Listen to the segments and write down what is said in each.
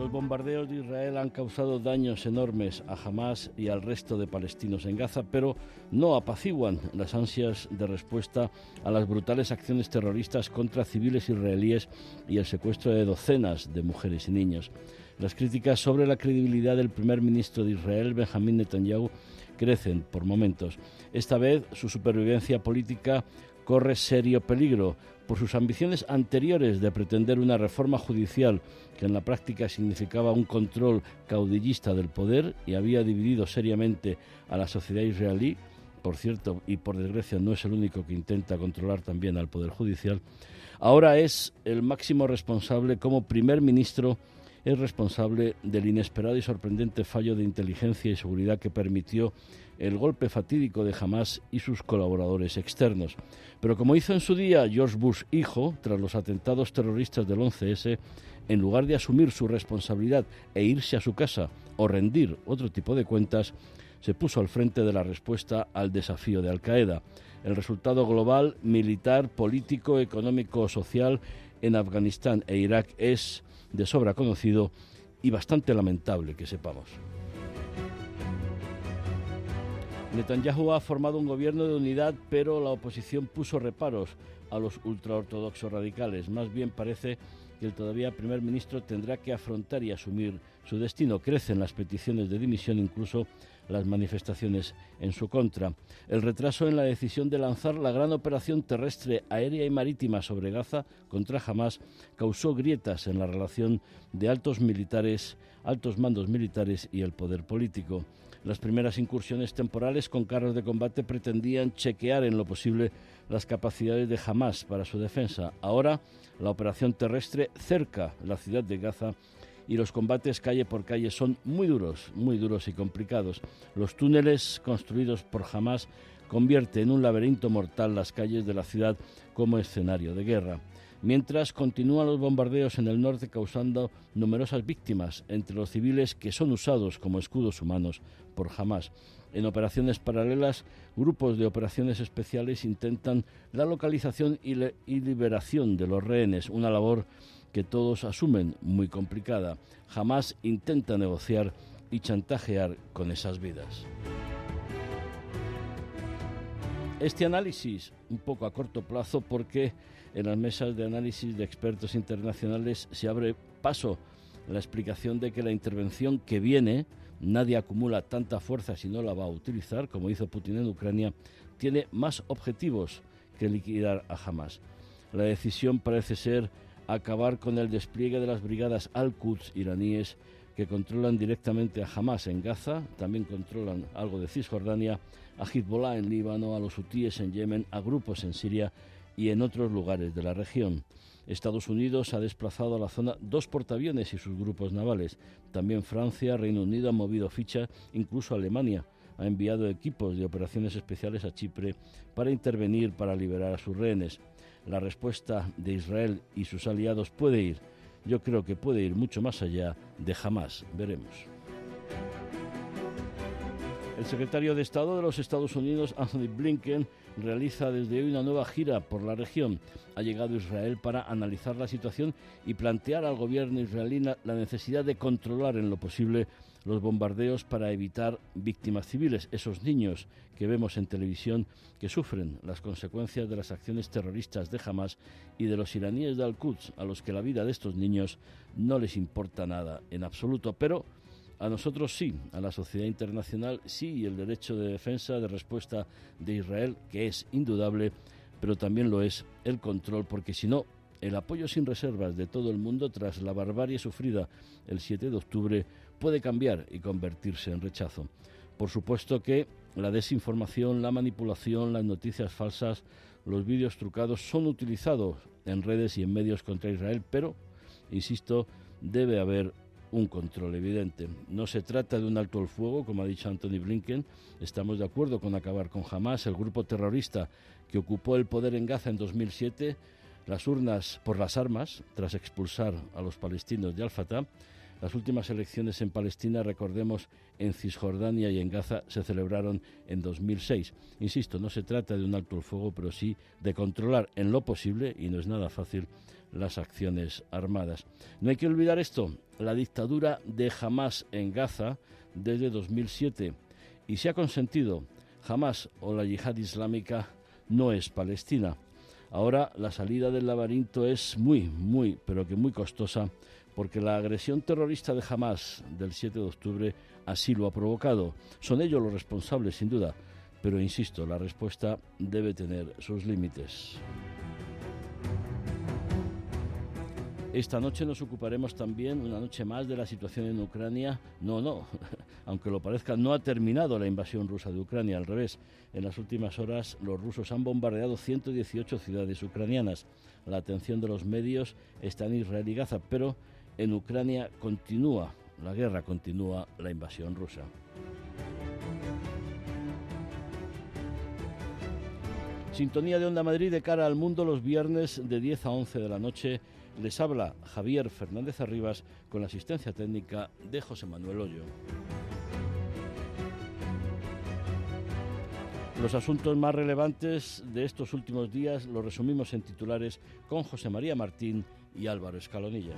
Los bombardeos de Israel han causado daños enormes a Hamas y al resto de palestinos en Gaza, pero no apaciguan las ansias de respuesta a las brutales acciones terroristas contra civiles israelíes y el secuestro de docenas de mujeres y niños. Las críticas sobre la credibilidad del primer ministro de Israel, Benjamín Netanyahu, crecen por momentos. Esta vez su supervivencia política corre serio peligro por sus ambiciones anteriores de pretender una reforma judicial que en la práctica significaba un control caudillista del poder y había dividido seriamente a la sociedad israelí, por cierto, y por desgracia no es el único que intenta controlar también al Poder Judicial, ahora es el máximo responsable como primer ministro es responsable del inesperado y sorprendente fallo de inteligencia y seguridad que permitió el golpe fatídico de Hamas y sus colaboradores externos. Pero como hizo en su día George Bush hijo, tras los atentados terroristas del 11S, en lugar de asumir su responsabilidad e irse a su casa o rendir otro tipo de cuentas, se puso al frente de la respuesta al desafío de Al Qaeda. El resultado global, militar, político, económico, social en Afganistán e Irak es de sobra conocido y bastante lamentable que sepamos. Netanyahu ha formado un gobierno de unidad, pero la oposición puso reparos a los ultraortodoxos radicales. Más bien parece que el todavía primer ministro tendrá que afrontar y asumir su destino. Crecen las peticiones de dimisión, incluso las manifestaciones en su contra. El retraso en la decisión de lanzar la gran operación terrestre, aérea y marítima sobre Gaza contra Hamas causó grietas en la relación de altos militares, altos mandos militares y el poder político. Las primeras incursiones temporales con carros de combate pretendían chequear en lo posible las capacidades de Hamas para su defensa. Ahora, la operación terrestre cerca la ciudad de Gaza y los combates calle por calle son muy duros, muy duros y complicados. Los túneles construidos por Hamas convierten en un laberinto mortal las calles de la ciudad como escenario de guerra. Mientras continúan los bombardeos en el norte causando numerosas víctimas entre los civiles que son usados como escudos humanos por Hamas. En operaciones paralelas, grupos de operaciones especiales intentan la localización y, y liberación de los rehenes, una labor que todos asumen muy complicada. Jamás intenta negociar y chantajear con esas vidas. Este análisis, un poco a corto plazo, porque en las mesas de análisis de expertos internacionales se abre paso la explicación de que la intervención que viene, nadie acumula tanta fuerza si no la va a utilizar, como hizo Putin en Ucrania, tiene más objetivos que liquidar a Hamas. La decisión parece ser acabar con el despliegue de las brigadas Al-Quds iraníes que controlan directamente a Hamas en Gaza, también controlan algo de Cisjordania, a Hezbollah en Líbano, a los hutíes en Yemen, a grupos en Siria y en otros lugares de la región. Estados Unidos ha desplazado a la zona dos portaaviones y sus grupos navales. También Francia, Reino Unido han movido ficha, incluso Alemania ha enviado equipos de operaciones especiales a Chipre para intervenir para liberar a sus rehenes la respuesta de Israel y sus aliados puede ir, yo creo que puede ir mucho más allá de jamás, veremos. El secretario de Estado de los Estados Unidos, Anthony Blinken, realiza desde hoy una nueva gira por la región. Ha llegado a Israel para analizar la situación y plantear al gobierno israelí la necesidad de controlar en lo posible los bombardeos para evitar víctimas civiles, esos niños que vemos en televisión que sufren las consecuencias de las acciones terroristas de Hamas y de los iraníes de Al-Quds, a los que la vida de estos niños no les importa nada en absoluto, pero a nosotros sí, a la sociedad internacional sí, y el derecho de defensa, de respuesta de Israel, que es indudable, pero también lo es el control, porque si no, el apoyo sin reservas de todo el mundo tras la barbarie sufrida el 7 de octubre puede cambiar y convertirse en rechazo. Por supuesto que la desinformación, la manipulación, las noticias falsas los vídeos trucados son utilizados en redes y en medios contra Israel, pero, insisto, debe haber un control evidente. No se trata de un alto el fuego, como ha dicho Anthony Blinken. Estamos de acuerdo con acabar con Hamas, el grupo terrorista que ocupó el poder en Gaza en 2007, las urnas por las armas, tras expulsar a los palestinos de Al-Fatah. Las últimas elecciones en Palestina, recordemos, en Cisjordania y en Gaza se celebraron en 2006. Insisto, no se trata de un alto el fuego, pero sí de controlar en lo posible, y no es nada fácil, las acciones armadas. No hay que olvidar esto, la dictadura de Hamas en Gaza desde 2007 y se ha consentido Hamas o la yihad islámica no es Palestina. Ahora la salida del laberinto es muy, muy, pero que muy costosa porque la agresión terrorista de Hamas del 7 de octubre así lo ha provocado. Son ellos los responsables, sin duda, pero insisto, la respuesta debe tener sus límites. Esta noche nos ocuparemos también, una noche más, de la situación en Ucrania. No, no, aunque lo parezca, no ha terminado la invasión rusa de Ucrania, al revés. En las últimas horas los rusos han bombardeado 118 ciudades ucranianas. La atención de los medios está en Israel y Gaza, pero en Ucrania continúa, la guerra continúa, la invasión rusa. Sintonía de Onda Madrid de cara al mundo los viernes de 10 a 11 de la noche les habla Javier Fernández Arribas con la asistencia técnica de José Manuel Hoyo. Los asuntos más relevantes de estos últimos días los resumimos en titulares con José María Martín y Álvaro Escalonilla.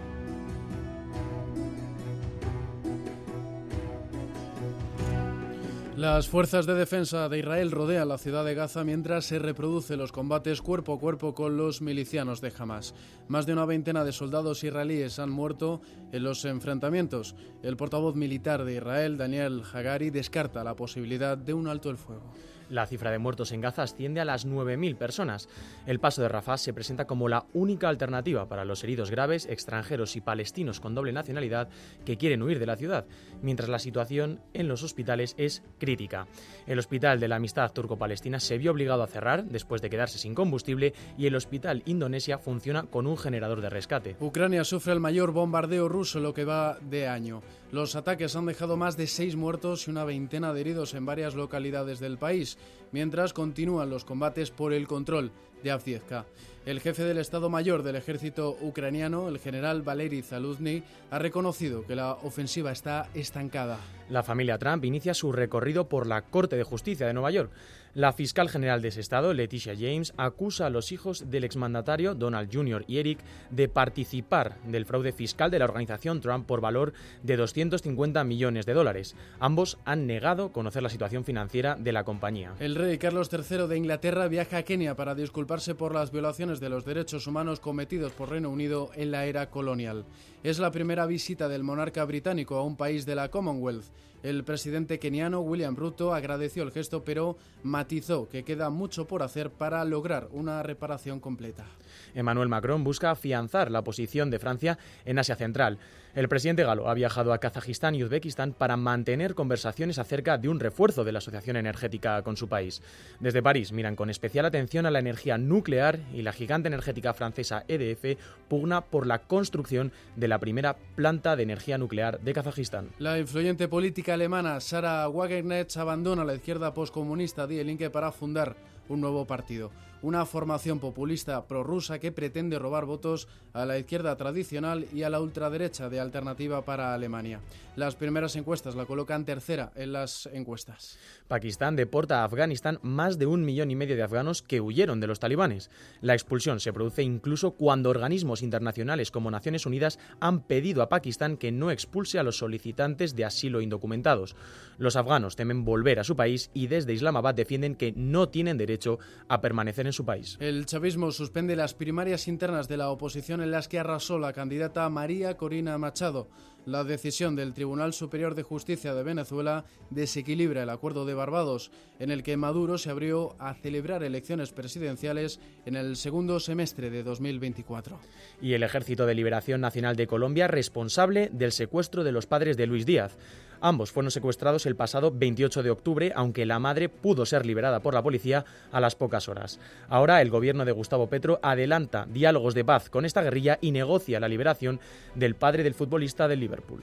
Las fuerzas de defensa de Israel rodean la ciudad de Gaza mientras se reproducen los combates cuerpo a cuerpo con los milicianos de Hamas. Más de una veintena de soldados israelíes han muerto en los enfrentamientos. El portavoz militar de Israel, Daniel Hagari, descarta la posibilidad de un alto el fuego. La cifra de muertos en Gaza asciende a las 9.000 personas. El paso de Rafah se presenta como la única alternativa para los heridos graves, extranjeros y palestinos con doble nacionalidad que quieren huir de la ciudad, mientras la situación en los hospitales es crítica. El Hospital de la Amistad Turco-Palestina se vio obligado a cerrar después de quedarse sin combustible y el Hospital Indonesia funciona con un generador de rescate. Ucrania sufre el mayor bombardeo ruso lo que va de año. Los ataques han dejado más de seis muertos y una veintena de heridos en varias localidades del país mientras continúan los combates por el control de Avdiivka. El jefe del Estado Mayor del ejército ucraniano, el general Valery Zaluzny, ha reconocido que la ofensiva está estancada. La familia Trump inicia su recorrido por la Corte de Justicia de Nueva York. La fiscal general de ese estado, Leticia James, acusa a los hijos del exmandatario Donald Jr. y Eric de participar del fraude fiscal de la organización Trump por valor de 250 millones de dólares. Ambos han negado conocer la situación financiera de la compañía. El rey Carlos III de Inglaterra viaja a Kenia para disculparse por las violaciones de los derechos humanos cometidos por Reino Unido en la era colonial. Es la primera visita del monarca británico a un país de la Commonwealth. El presidente keniano William Ruto agradeció el gesto, pero matizó que queda mucho por hacer para lograr una reparación completa. Emmanuel Macron busca afianzar la posición de Francia en Asia Central. El presidente galo ha viajado a Kazajistán y Uzbekistán para mantener conversaciones acerca de un refuerzo de la asociación energética con su país. Desde París miran con especial atención a la energía nuclear y la gigante energética francesa EDF pugna por la construcción de la primera planta de energía nuclear de Kazajistán. La influyente política alemana Sara Wagenknecht abandona la izquierda postcomunista Die Linke para fundar un nuevo partido una formación populista prorrusa que pretende robar votos a la izquierda tradicional y a la ultraderecha de Alternativa para Alemania. Las primeras encuestas la colocan tercera en las encuestas. Pakistán deporta a Afganistán más de un millón y medio de afganos que huyeron de los talibanes. La expulsión se produce incluso cuando organismos internacionales como Naciones Unidas han pedido a Pakistán que no expulse a los solicitantes de asilo indocumentados. Los afganos temen volver a su país y desde Islamabad defienden que no tienen derecho a permanecer en su país. El chavismo suspende las primarias internas de la oposición en las que arrasó la candidata María Corina Machado. La decisión del Tribunal Superior de Justicia de Venezuela desequilibra el acuerdo de Barbados, en el que Maduro se abrió a celebrar elecciones presidenciales en el segundo semestre de 2024. Y el Ejército de Liberación Nacional de Colombia responsable del secuestro de los padres de Luis Díaz. Ambos fueron secuestrados el pasado 28 de octubre, aunque la madre pudo ser liberada por la policía a las pocas horas. Ahora el gobierno de Gustavo Petro adelanta diálogos de paz con esta guerrilla y negocia la liberación del padre del futbolista del Liverpool.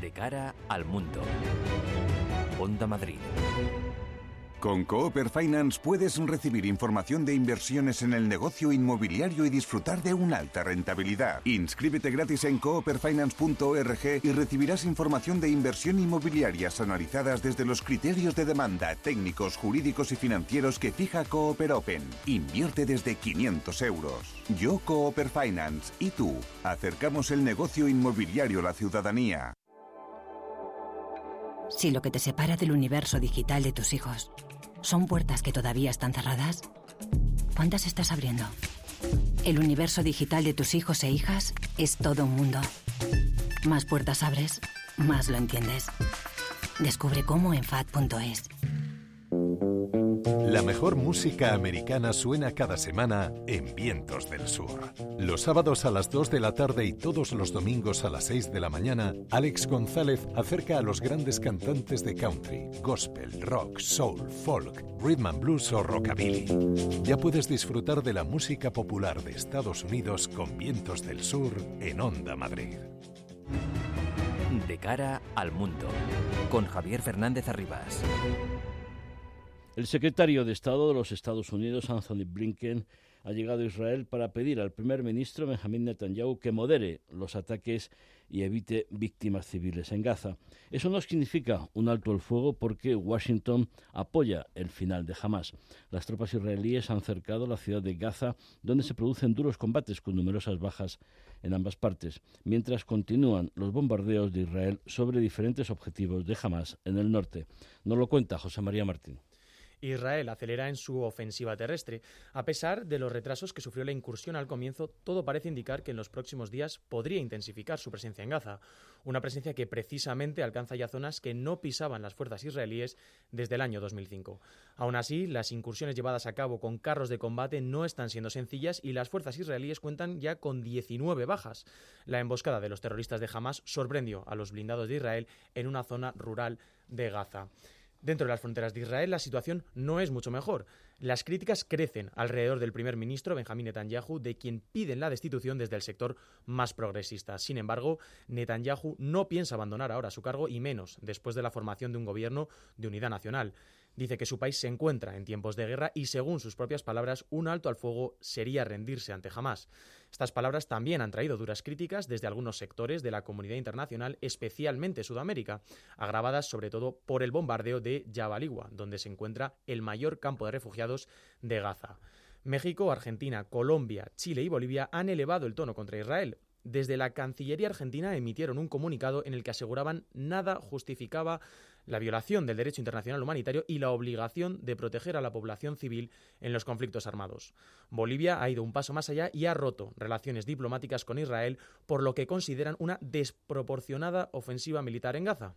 De cara al mundo. Onda Madrid. Con Cooper Finance puedes recibir información de inversiones en el negocio inmobiliario y disfrutar de una alta rentabilidad. Inscríbete gratis en cooperfinance.org y recibirás información de inversión inmobiliarias analizadas desde los criterios de demanda, técnicos, jurídicos y financieros que fija Cooper Open. Invierte desde 500 euros. Yo Cooper Finance y tú acercamos el negocio inmobiliario a la ciudadanía. Si lo que te separa del universo digital de tus hijos son puertas que todavía están cerradas, ¿cuántas estás abriendo? El universo digital de tus hijos e hijas es todo un mundo. Más puertas abres, más lo entiendes. Descubre cómo en FAD.es. La mejor música americana suena cada semana en Vientos del Sur. Los sábados a las 2 de la tarde y todos los domingos a las 6 de la mañana, Alex González acerca a los grandes cantantes de country, gospel, rock, soul, folk, rhythm and blues o rockabilly. Ya puedes disfrutar de la música popular de Estados Unidos con Vientos del Sur en Onda Madrid. De cara al mundo, con Javier Fernández Arribas. El secretario de Estado de los Estados Unidos, Anthony Blinken, ha llegado a Israel para pedir al primer ministro Benjamin Netanyahu que modere los ataques y evite víctimas civiles en Gaza. Eso no significa un alto el fuego porque Washington apoya el final de Hamas. Las tropas israelíes han cercado la ciudad de Gaza, donde se producen duros combates con numerosas bajas en ambas partes, mientras continúan los bombardeos de Israel sobre diferentes objetivos de Hamas en el norte. Nos lo cuenta José María Martín. Israel acelera en su ofensiva terrestre. A pesar de los retrasos que sufrió la incursión al comienzo, todo parece indicar que en los próximos días podría intensificar su presencia en Gaza, una presencia que precisamente alcanza ya zonas que no pisaban las fuerzas israelíes desde el año 2005. Aún así, las incursiones llevadas a cabo con carros de combate no están siendo sencillas y las fuerzas israelíes cuentan ya con 19 bajas. La emboscada de los terroristas de Hamas sorprendió a los blindados de Israel en una zona rural de Gaza. Dentro de las fronteras de Israel la situación no es mucho mejor. Las críticas crecen alrededor del primer ministro Benjamín Netanyahu, de quien piden la destitución desde el sector más progresista. Sin embargo, Netanyahu no piensa abandonar ahora su cargo y menos después de la formación de un gobierno de unidad nacional. Dice que su país se encuentra en tiempos de guerra y, según sus propias palabras, un alto al fuego sería rendirse ante Hamas. Estas palabras también han traído duras críticas desde algunos sectores de la comunidad internacional, especialmente Sudamérica, agravadas sobre todo por el bombardeo de Jabaligua, donde se encuentra el mayor campo de refugiados de Gaza. México, Argentina, Colombia, Chile y Bolivia han elevado el tono contra Israel. Desde la Cancillería argentina emitieron un comunicado en el que aseguraban nada justificaba la violación del derecho internacional humanitario y la obligación de proteger a la población civil en los conflictos armados. Bolivia ha ido un paso más allá y ha roto relaciones diplomáticas con Israel por lo que consideran una desproporcionada ofensiva militar en Gaza.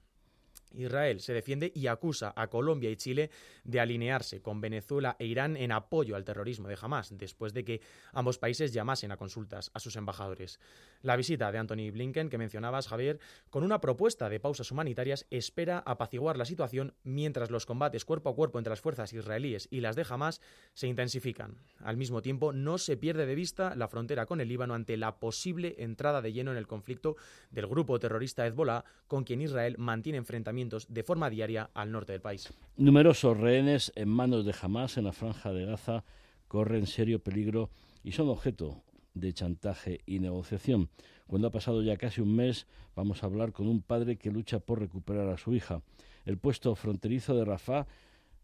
Israel se defiende y acusa a Colombia y Chile de alinearse con Venezuela e Irán en apoyo al terrorismo de Hamas, después de que ambos países llamasen a consultas a sus embajadores. La visita de Anthony Blinken, que mencionabas, Javier, con una propuesta de pausas humanitarias, espera apaciguar la situación mientras los combates cuerpo a cuerpo entre las fuerzas israelíes y las de Hamas se intensifican. Al mismo tiempo, no se pierde de vista la frontera con el Líbano ante la posible entrada de lleno en el conflicto del grupo terrorista Hezbollah, con quien Israel mantiene enfrentamientos de forma diaria al norte del país. Numerosos rehenes en manos de Hamas en la franja de Gaza corren serio peligro y son objeto de chantaje y negociación. Cuando ha pasado ya casi un mes, vamos a hablar con un padre que lucha por recuperar a su hija. El puesto fronterizo de Rafah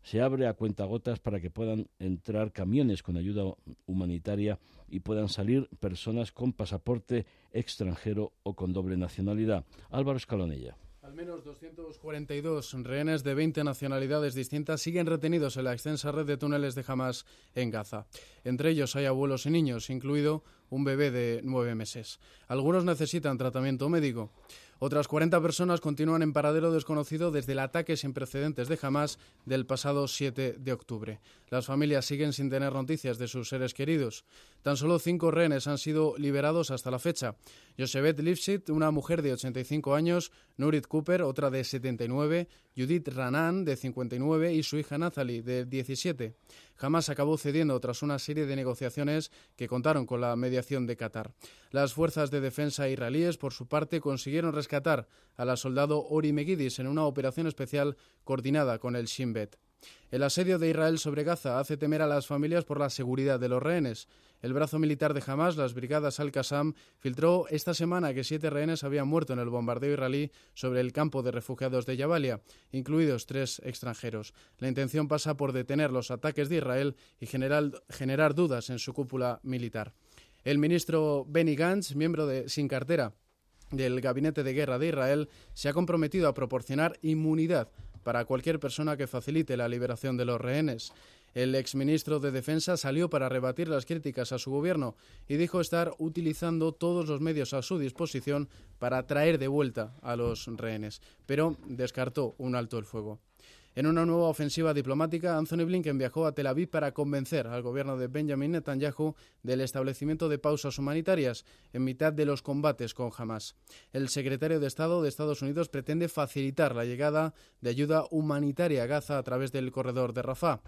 se abre a cuentagotas para que puedan entrar camiones con ayuda humanitaria y puedan salir personas con pasaporte extranjero o con doble nacionalidad. Álvaro Escalonella. Al menos 242 rehenes de 20 nacionalidades distintas siguen retenidos en la extensa red de túneles de Hamas en Gaza. Entre ellos hay abuelos y niños, incluido un bebé de nueve meses. Algunos necesitan tratamiento médico. Otras 40 personas continúan en paradero desconocido desde el ataque sin precedentes de Hamas del pasado 7 de octubre. Las familias siguen sin tener noticias de sus seres queridos. Tan solo cinco rehenes han sido liberados hasta la fecha. Josebet Lipsit, una mujer de 85 años, Nurit Cooper, otra de 79, Judith Ranan, de 59, y su hija Nathalie, de 17. Hamas acabó cediendo tras una serie de negociaciones que contaron con la mediación de Qatar. Las fuerzas de defensa israelíes, por su parte, consiguieron rescatar a la soldado Ori Megidis en una operación especial coordinada con el Shin Bet. El asedio de Israel sobre Gaza hace temer a las familias por la seguridad de los rehenes. El brazo militar de Hamas, las brigadas Al-Qassam, filtró esta semana que siete rehenes habían muerto en el bombardeo israelí sobre el campo de refugiados de Jabalia, incluidos tres extranjeros. La intención pasa por detener los ataques de Israel y generar, dudas en su cúpula militar. El ministro Benny Gantz, miembro Sin Cartera del Gabinete de Guerra de Israel, se ha comprometido a proporcionar inmunidad para cualquier persona que facilite la liberación de los rehenes. El exministro de Defensa salió para rebatir las críticas a su gobierno y dijo estar utilizando todos los medios a su disposición para traer de vuelta a los rehenes, pero descartó un alto el fuego. En una nueva ofensiva diplomática, Anthony Blinken viajó a Tel Aviv para convencer al gobierno de Benjamin Netanyahu del establecimiento de pausas humanitarias en mitad de los combates con Hamas. El secretario de Estado de Estados Unidos pretende facilitar la llegada de ayuda humanitaria a Gaza a través del corredor de Rafah.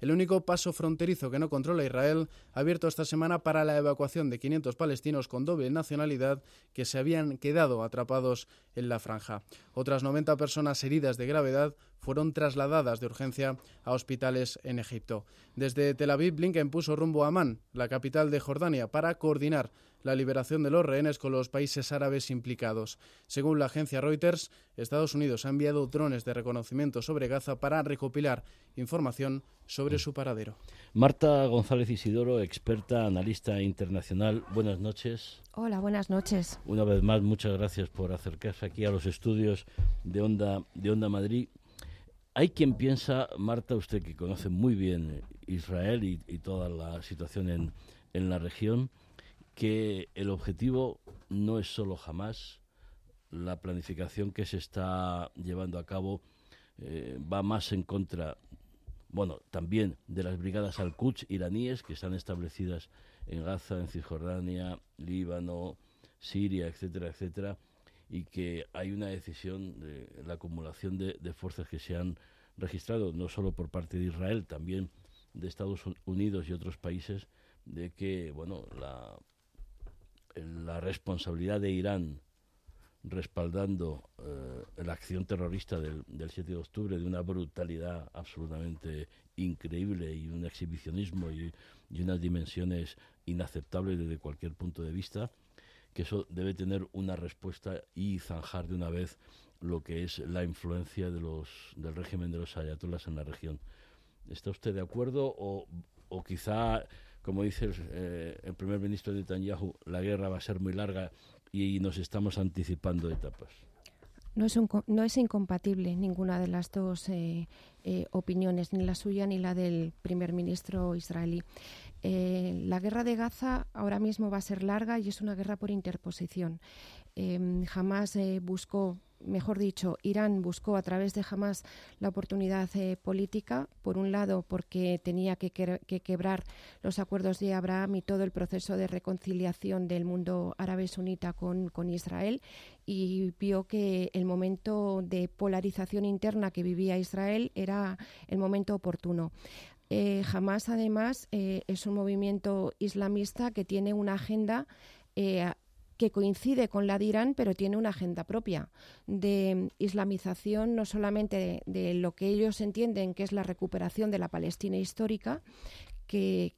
El único paso fronterizo que no controla Israel abierto esta semana para la evacuación de 500 palestinos con doble nacionalidad que se habían quedado atrapados en la franja. Otras 90 personas heridas de gravedad fueron trasladadas de urgencia a hospitales en Egipto. Desde Tel Aviv, Blinken puso rumbo a Amán, la capital de Jordania, para coordinar la liberación de los rehenes con los países árabes implicados. Según la agencia Reuters, Estados Unidos ha enviado drones de reconocimiento sobre Gaza para recopilar información sobre su paradero. Marta González Isidoro, experta, analista internacional. Buenas noches. Hola, buenas noches. Una vez más, muchas gracias por acercarse aquí a los estudios de Onda, de Onda Madrid. Hay quien piensa, Marta, usted que conoce muy bien Israel y, toda la situación en, en, la región, que el objetivo no es solo jamás, la planificación que se está llevando a cabo eh, va más en contra, bueno, también de las brigadas al-Quds iraníes que están establecidas en Gaza, en Cisjordania, Líbano, Siria, etcétera, etcétera, y que hay una decisión de la acumulación de, fuerzas que se han registrado, no solo por parte de Israel, también de Estados Unidos y otros países, de que bueno la, la responsabilidad de Irán respaldando eh, la acción terrorista del, del, 7 de octubre de una brutalidad absolutamente increíble y un exhibicionismo y, y unas dimensiones inaceptables desde cualquier punto de vista, que eso debe tener una respuesta y zanjar de una vez lo que es la influencia de los, del régimen de los ayatolás en la región. ¿Está usted de acuerdo o, o quizá, como dice el, eh, el primer ministro de Netanyahu, la guerra va a ser muy larga y nos estamos anticipando etapas? No es, no es incompatible ninguna de las dos eh, eh, opiniones, ni la suya ni la del primer ministro israelí. Eh, la guerra de Gaza ahora mismo va a ser larga y es una guerra por interposición. jamás buscó mejor dicho, Irán buscó a través de Hamas la oportunidad eh, política, por un lado porque tenía que, quebrar los acuerdos de Abraham y todo el proceso de reconciliación del mundo árabe sunita con, Israel y vio que el momento de polarización interna que vivía Israel era el momento oportuno. Eh, Hamas, además, eh, es un movimiento islamista que tiene una agenda que coincide con la de Irán, pero tiene una agenda propia de islamización, no solamente de, lo que ellos entienden que es la recuperación de la Palestina histórica, que,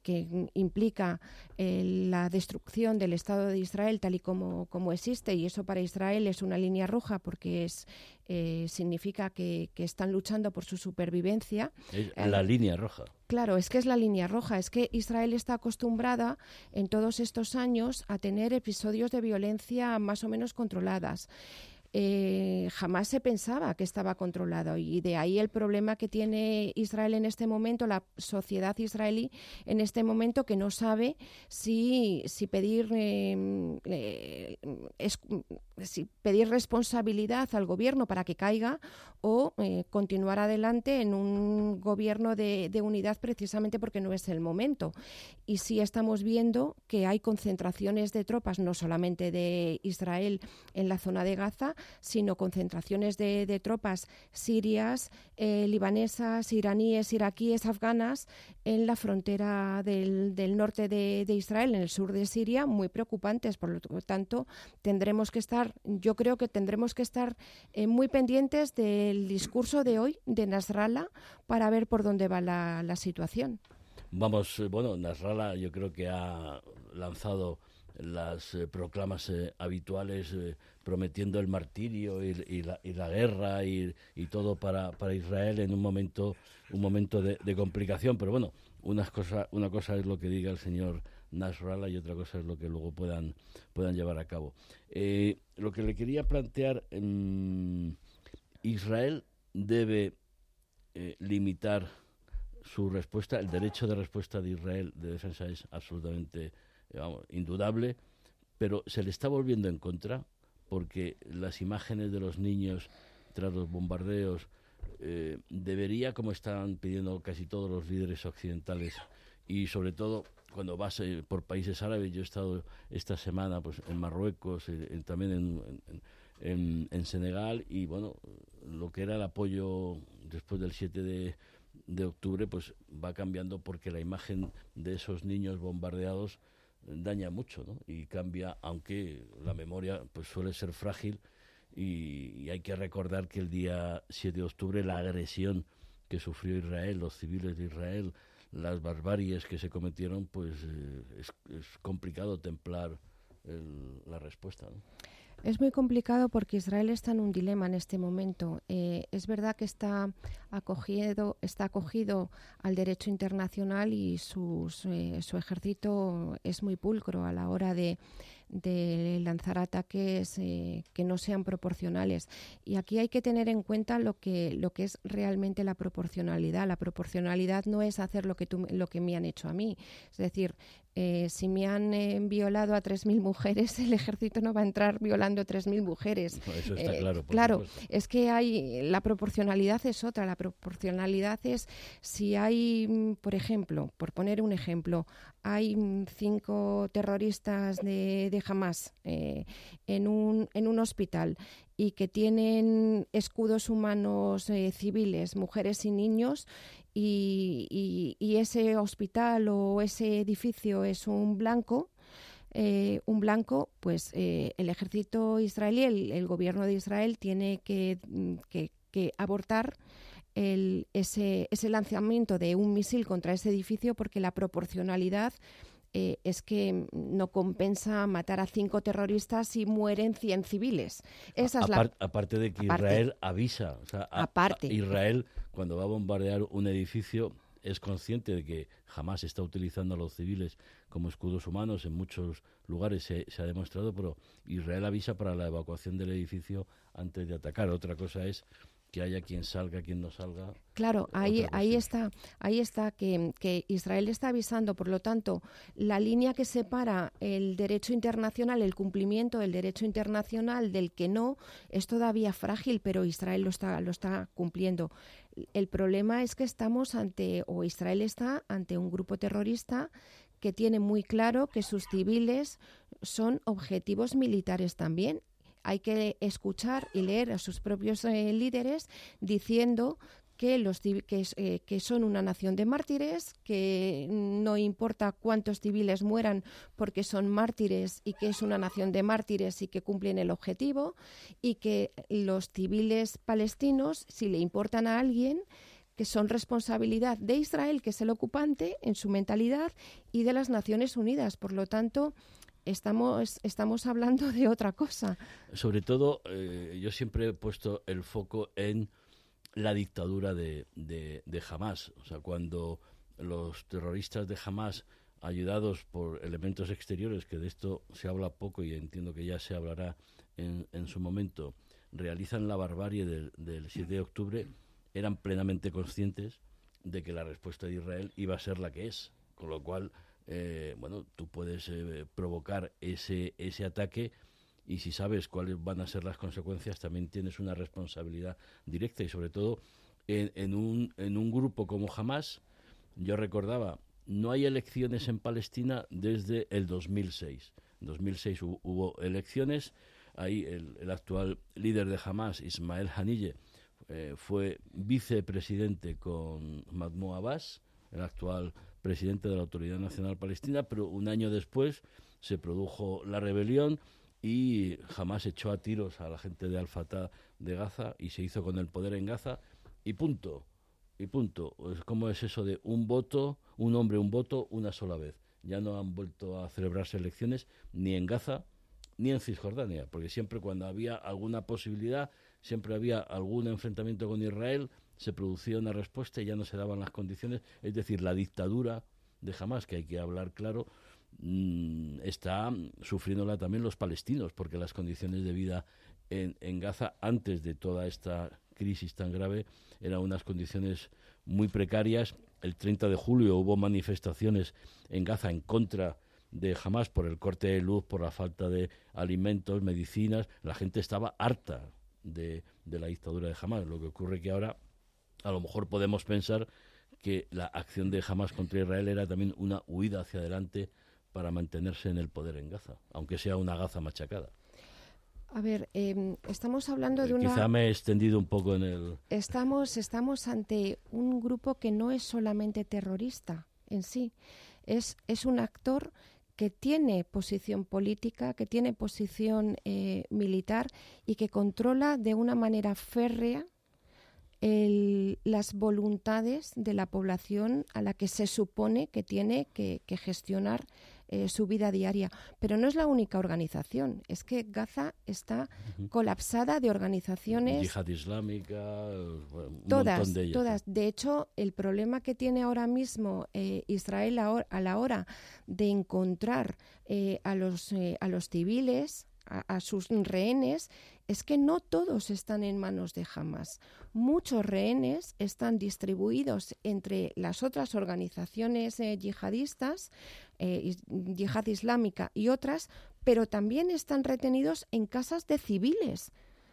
implica eh, la destrucción del Estado de Israel tal y como, como, existe, y eso para Israel es una línea roja porque es, eh, significa que, están luchando por su supervivencia. Es la línea roja. Claro, es que es la línea roja. Es que Israel está acostumbrada en todos estos años a tener episodios de violencia más o menos controladas. Eh, jamás se pensaba que estaba controlado y de ahí el problema que tiene Israel en este momento, la sociedad israelí en este momento que no sabe si, si pedir em, eh, si pedir responsabilidad al gobierno para que caiga o eh, continuar adelante en un gobierno de, unidad precisamente porque no es el momento. Y sí estamos viendo que hay concentraciones de tropas, no solamente de Israel en la zona de Gaza, sino concentraciones de, tropas sirias, eh, libanesas, iraníes, iraquíes, afganas en la frontera del, norte de, Israel, en el sur de Siria, muy preocupantes. Por lo tanto, tendremos que estar yo creo que tendremos que estar eh, muy pendientes del discurso de hoy de Nasrallah para ver por dónde va la, situación. Vamos, eh, bueno, Nasrallah yo creo que ha lanzado las eh, proclamas habituales prometiendo el martirio y, la, guerra y, todo para, Israel en un momento un momento de, complicación pero bueno una cosa una cosa es lo que diga el señor Nasrallah y otra cosa es lo que luego puedan, puedan llevar a cabo. Eh, lo que le quería plantear, mm, Israel debe eh, limitar su respuesta, el derecho de respuesta de Israel de defensa es absolutamente indudable, pero se le está volviendo en contra porque las imágenes de los niños tras los bombardeos eh, debería, como están pidiendo casi todos los líderes occidentales y sobre todo cuando vas eh, por países árabes, yo he estado esta semana pues en Marruecos, eh, también en, en, Senegal y bueno, lo que era el apoyo después del 7 de, de octubre pues va cambiando porque la imagen de esos niños bombardeados daña mucho ¿no? y cambia, aunque la memoria pues suele ser frágil y, hay que recordar que el día 7 de octubre la agresión que sufrió Israel, los civiles de Israel, las barbaries que se cometieron, pues eh, es, complicado templar la respuesta. Es muy complicado porque Israel está en un dilema en este momento. Eh, es verdad que está acogido, está acogido al derecho internacional y sus, eh, su ejército es muy pulcro a la hora de, lanzar ataques eh, que no sean proporcionales. Y aquí hay que tener en cuenta lo que, lo que es realmente la proporcionalidad. La proporcionalidad no es hacer lo que, tú, lo que me han hecho a mí. Es decir, eh, si me han eh, violado a 3.000 mujeres, el ejército no va a entrar violando a 3.000 mujeres. Eso está claro. claro, es que hay la proporcionalidad es otra. La proporcionalidad es si hay, mm, por ejemplo, por poner un ejemplo, hay mm, cinco terroristas de, de Hamas eh, en, un, en un hospital y que tienen escudos humanos eh, civiles, mujeres y niños, y, ese hospital o ese edificio es un blanco, eh, un blanco, pues el ejército israelí, el, gobierno de Israel tiene que, mm, abortar ese lanzamiento de un misil contra ese edificio porque la proporcionalidad eh, es que no compensa matar a cinco terroristas y mueren 100 civiles. Esa es la... Aparte de que Israel avisa. aparte. Israel, cuando va a bombardear un edificio, es consciente de que jamás está utilizando a los civiles como escudos humanos. En muchos lugares se, se, ha demostrado, pero Israel avisa para la evacuación del edificio antes de atacar. Otra cosa es que haya quien salga, quien no salga. Claro, ahí, ahí está, ahí está que, que, Israel está avisando, por lo tanto, la línea que separa el derecho internacional, el cumplimiento del derecho internacional del que no, es todavía frágil, pero Israel lo está, lo está cumpliendo. El problema es que estamos ante, o Israel está ante un grupo terrorista que tiene muy claro que sus civiles son objetivos militares también hay que escuchar y leer a sus propios eh, líderes diciendo que, los, que, eh, que, son una nación de mártires, que no importa cuántos civiles mueran porque son mártires y que es una nación de mártires y que cumplen el objetivo, y que los civiles palestinos, si le importan a alguien, que son responsabilidad de Israel, que es el ocupante, en su mentalidad, y de las Naciones Unidas. Por lo tanto, estamos, estamos hablando de otra cosa. Sobre todo, eh, yo siempre he puesto el foco en la dictadura de, de, de Hamas. O sea, cuando los terroristas de Hamas, ayudados por elementos exteriores, que de esto se habla poco y entiendo que ya se hablará en, su momento realizan la barbarie del, del 7 de octubre, eran plenamente conscientes de que la respuesta de Israel iba a ser la que es, con lo cual, eh, bueno, tú puedes eh, provocar ese, ese ataque y si sabes cuáles van a ser las consecuencias, también tienes una responsabilidad directa y sobre todo en, en, un, en un grupo como Hamas, yo recordaba, no hay elecciones en Palestina desde el 2006. En 2006 hubo, elecciones, ahí el, actual líder de Hamas, Ismael Hanille, eh, fue vicepresidente con Mahmoud Abbas, el actual presidente de la Autoridad Nacional Palestina, pero un año después se produjo la rebelión y Hamas echó a tiros a la gente de Al-Fatah de Gaza y se hizo con el poder en Gaza y punto. Y punto. ¿Cómo es eso de un voto, un hombre, un voto, una sola vez? Ya no han vuelto a celebrarse elecciones ni en Gaza ni en Cisjordania, porque siempre cuando había alguna posibilidad, siempre había algún enfrentamiento con Israel, se producía una respuesta y ya no se daban las condiciones. Es decir, la dictadura de Hamas, que hay que hablar claro, mm, está sufriéndola también los palestinos, porque las condiciones de vida en, en Gaza, antes de toda esta crisis tan grave, eran unas condiciones muy precarias. El 30 de julio hubo manifestaciones en Gaza en contra de Hamas por el corte de luz, por la falta de alimentos, medicinas. La gente estaba harta de, de la dictadura de Hamas. Lo que ocurre que ahora a lo mejor podemos pensar que la acción de Hamas contra Israel era también una huida hacia adelante para mantenerse en el poder en Gaza, aunque sea una Gaza machacada. A ver, em, estamos hablando de eh, una... Quizá me he extendido un poco en el... Estamos, estamos ante un grupo que no es solamente terrorista en sí, es, es un actor que tiene posición política, que tiene posición eh, militar y que controla de una manera férrea las voluntades de la población a la que se supone que tiene que gestionar eh, su vida diaria. Pero no es la única organización, es que Gaza está colapsada de organizaciones. Yihad islámica, un todas, de ellas. Todas. De hecho, el problema que tiene ahora mismo eh, Israel a, la hora de encontrar eh, a, los, a los civiles, a, sus rehenes es que no todos están en manos de Hamas. Muchos rehenes están distribuidos entre las otras organizaciones yihadistas, eh, yihad islámica y otras, pero también están retenidos en casas de civiles,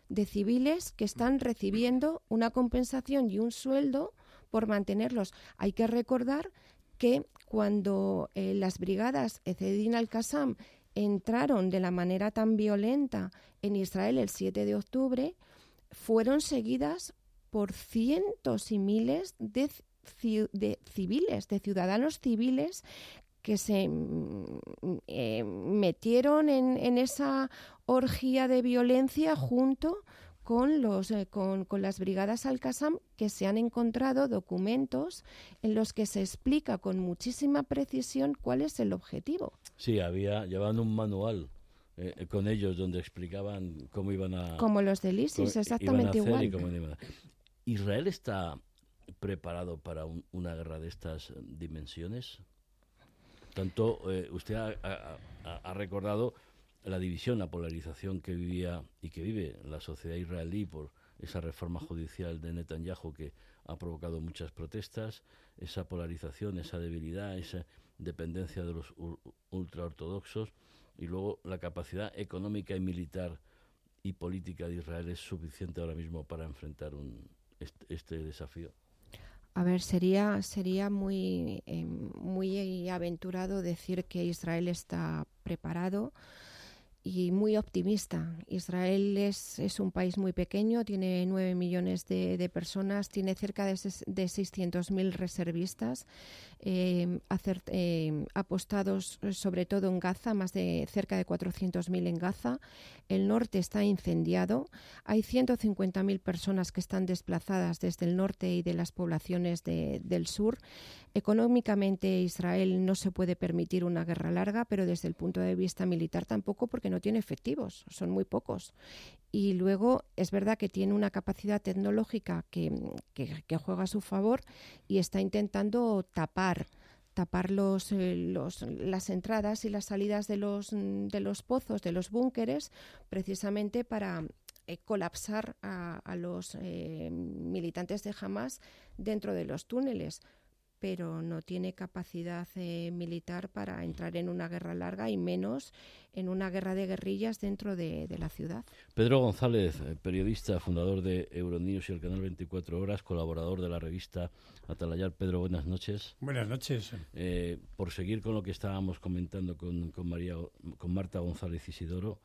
de civiles que están recibiendo una compensación y un sueldo por mantenerlos. Hay que recordar que cuando eh, las brigadas Ezedin al-Qassam entraron de la manera tan violenta en Israel el 7 de octubre, fueron seguidas por cientos y miles de, civiles, de ciudadanos civiles que se mm, eh, metieron en, esa orgía de violencia junto con, los, eh, con, las brigadas Al-Qassam que se han encontrado documentos en los que se explica con muchísima precisión cuál es el objetivo. Sí, había, llevaban un manual eh, con ellos donde explicaban cómo iban a... Como los del ISIS, exactamente igual. ¿Israel está preparado para una guerra de estas dimensiones? tanto, eh, usted ha, recordado la división, la polarización que vivía y que vive la sociedad israelí por esa reforma judicial de Netanyahu que ha provocado muchas protestas, esa polarización, esa debilidad, esa dependencia de los ultraortodoxos y luego la capacidad económica y militar y política de Israel es suficiente ahora mismo para enfrentar este desafío. A ver, sería, sería muy, eh, muy aventurado decir que Israel está preparado y muy optimista. Israel es, es, un país muy pequeño, tiene 9 millones de, personas, tiene cerca de, de 600.000 reservistas, eh, eh, apostados sobre todo en Gaza, más de cerca de 400.000 en Gaza. El norte está incendiado, hay 150.000 personas que están desplazadas desde el norte y de las poblaciones del sur. Económicamente Israel no se puede permitir una guerra larga, pero desde el punto de vista militar tampoco porque no tiene efectivos, son muy pocos. Y luego es verdad que tiene una capacidad tecnológica que, juega a su favor y está intentando tapar tapar los, las entradas y las salidas de los, de los pozos, de los búnkeres, precisamente para colapsar a, los militantes de Hamas dentro de los túneles pero no tiene capacidad eh, militar para entrar en una guerra larga y menos en una guerra de guerrillas dentro de, la ciudad. Pedro González, eh, periodista, fundador de Euronews y el canal 24 Horas, colaborador de la revista Atalayar. Pedro, buenas noches. Buenas noches. Eh, por seguir con lo que estábamos comentando con, con, María, con Marta González Isidoro,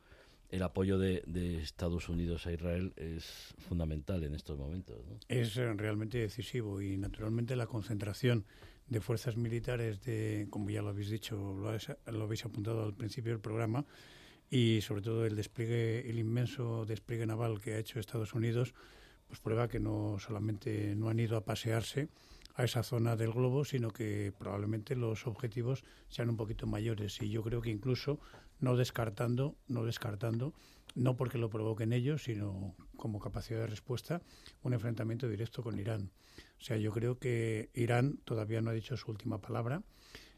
el apoyo de, Estados Unidos a Israel es fundamental en estos momentos. Es eh, realmente decisivo y naturalmente la concentración de fuerzas militares, de, como ya lo habéis dicho, lo, lo habéis apuntado al principio del programa, y sobre todo el despliegue, el inmenso despliegue naval que ha hecho Estados Unidos, pues prueba que no solamente no han ido a pasearse, a esa zona del globo, sino que probablemente los objetivos sean un poquito mayores. Y yo creo que incluso no descartando, no descartando, no porque lo provoquen ellos, sino como capacidad de respuesta, un enfrentamiento directo con Irán. O sea, yo creo que Irán todavía no ha dicho su última palabra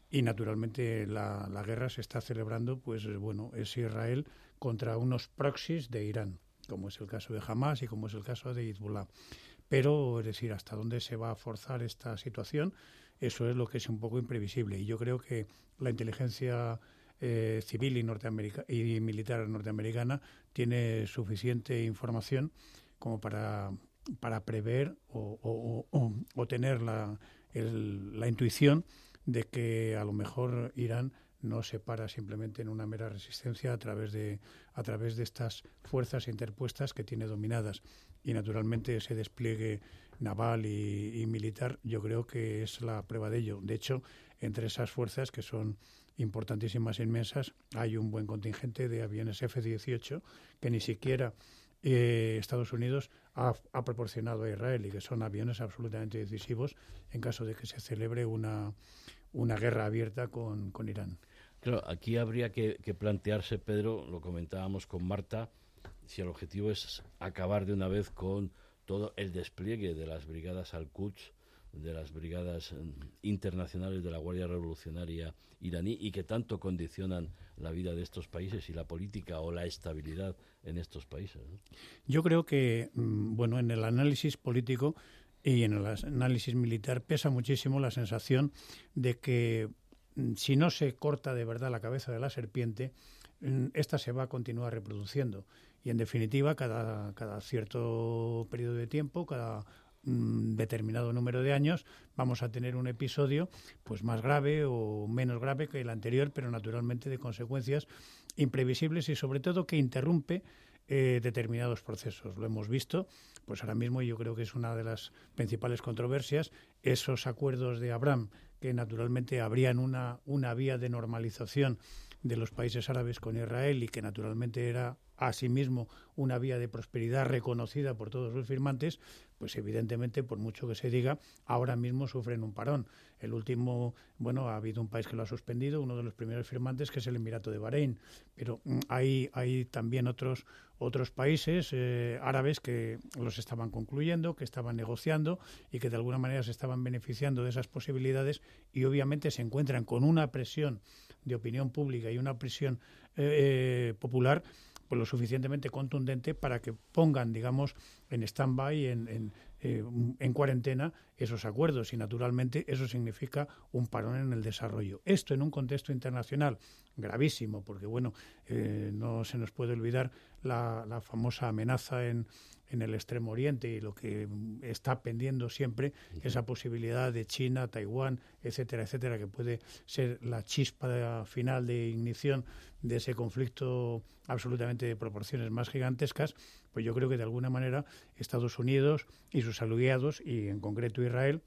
y naturalmente la, la guerra se está celebrando, pues bueno, es Israel contra unos proxies de Irán, como es el caso de Hamas y como es el caso de Hezbollah. Pero, es decir, hasta dónde se va a forzar esta situación, eso es lo que es un poco imprevisible. Y yo creo que la inteligencia eh, civil y, norteamerica y militar norteamericana tiene suficiente información como para, para prever o, o, tener la, la intuición de que a lo mejor Irán no se para simplemente en una mera resistencia a través de a través de estas fuerzas interpuestas que tiene dominadas y naturalmente ese despliegue naval y, militar yo creo que es la prueba de ello. De hecho, entre esas fuerzas que son importantísimas, inmensas, hay un buen contingente de aviones F-18 que ni siquiera eh, Estados Unidos ha, proporcionado a Israel y que son aviones absolutamente decisivos en caso de que se celebre una, una guerra abierta con, con Irán. Claro, aquí habría que, que plantearse, Pedro, lo comentábamos con Marta, si el objetivo es acabar de una vez con todo el despliegue de las brigadas Al-Quds, de las brigadas mm, internacionales de la Guardia Revolucionaria iraní y que tanto condicionan la vida de estos países y la política o la estabilidad en estos países. Yo creo que, mm, bueno, en el análisis político y en el análisis militar pesa muchísimo la sensación de que mm, si no se corta de verdad la cabeza de la serpiente, esta se va a continuar reproduciendo y en definitiva cada, cada cierto periodo de tiempo, cada determinado número de años vamos a tener un episodio pues más grave o menos grave que el anterior, pero naturalmente de consecuencias imprevisibles y sobre todo que interrumpe eh, determinados procesos. Lo hemos visto, pues ahora mismo yo creo que es una de las principales controversias, esos acuerdos de Abraham que naturalmente abrían una, una vía de normalización de los países árabes con Israel y que naturalmente era asimismo una vía de prosperidad reconocida por todos los firmantes, pues evidentemente, por mucho que se diga, ahora mismo sufren un parón. El último, bueno, ha habido un país que lo ha suspendido, uno de los primeros firmantes, que es el Emirato de Bahrein, pero mm, hay, hay también otros, otros países eh, árabes que los estaban concluyendo, que estaban negociando y que de alguna manera se estaban beneficiando de esas posibilidades y obviamente se encuentran con una presión de opinión pública y una presión eh, eh, popular pues lo suficientemente contundente para que pongan, digamos, en stand-by, en, eh, en, cuarentena esos acuerdos y naturalmente eso significa un parón en el desarrollo. Esto en un contexto internacional gravísimo, porque bueno, eh, no se nos puede olvidar la, la famosa amenaza en, en el Extremo Oriente y lo que está pendiendo siempre, esa posibilidad de China, Taiwán, etcétera, etcétera, que puede ser la chispa final de ignición de ese conflicto absolutamente de proporciones más gigantescas, pues yo creo que de alguna manera Estados Unidos y sus aliados, y en concreto Israel,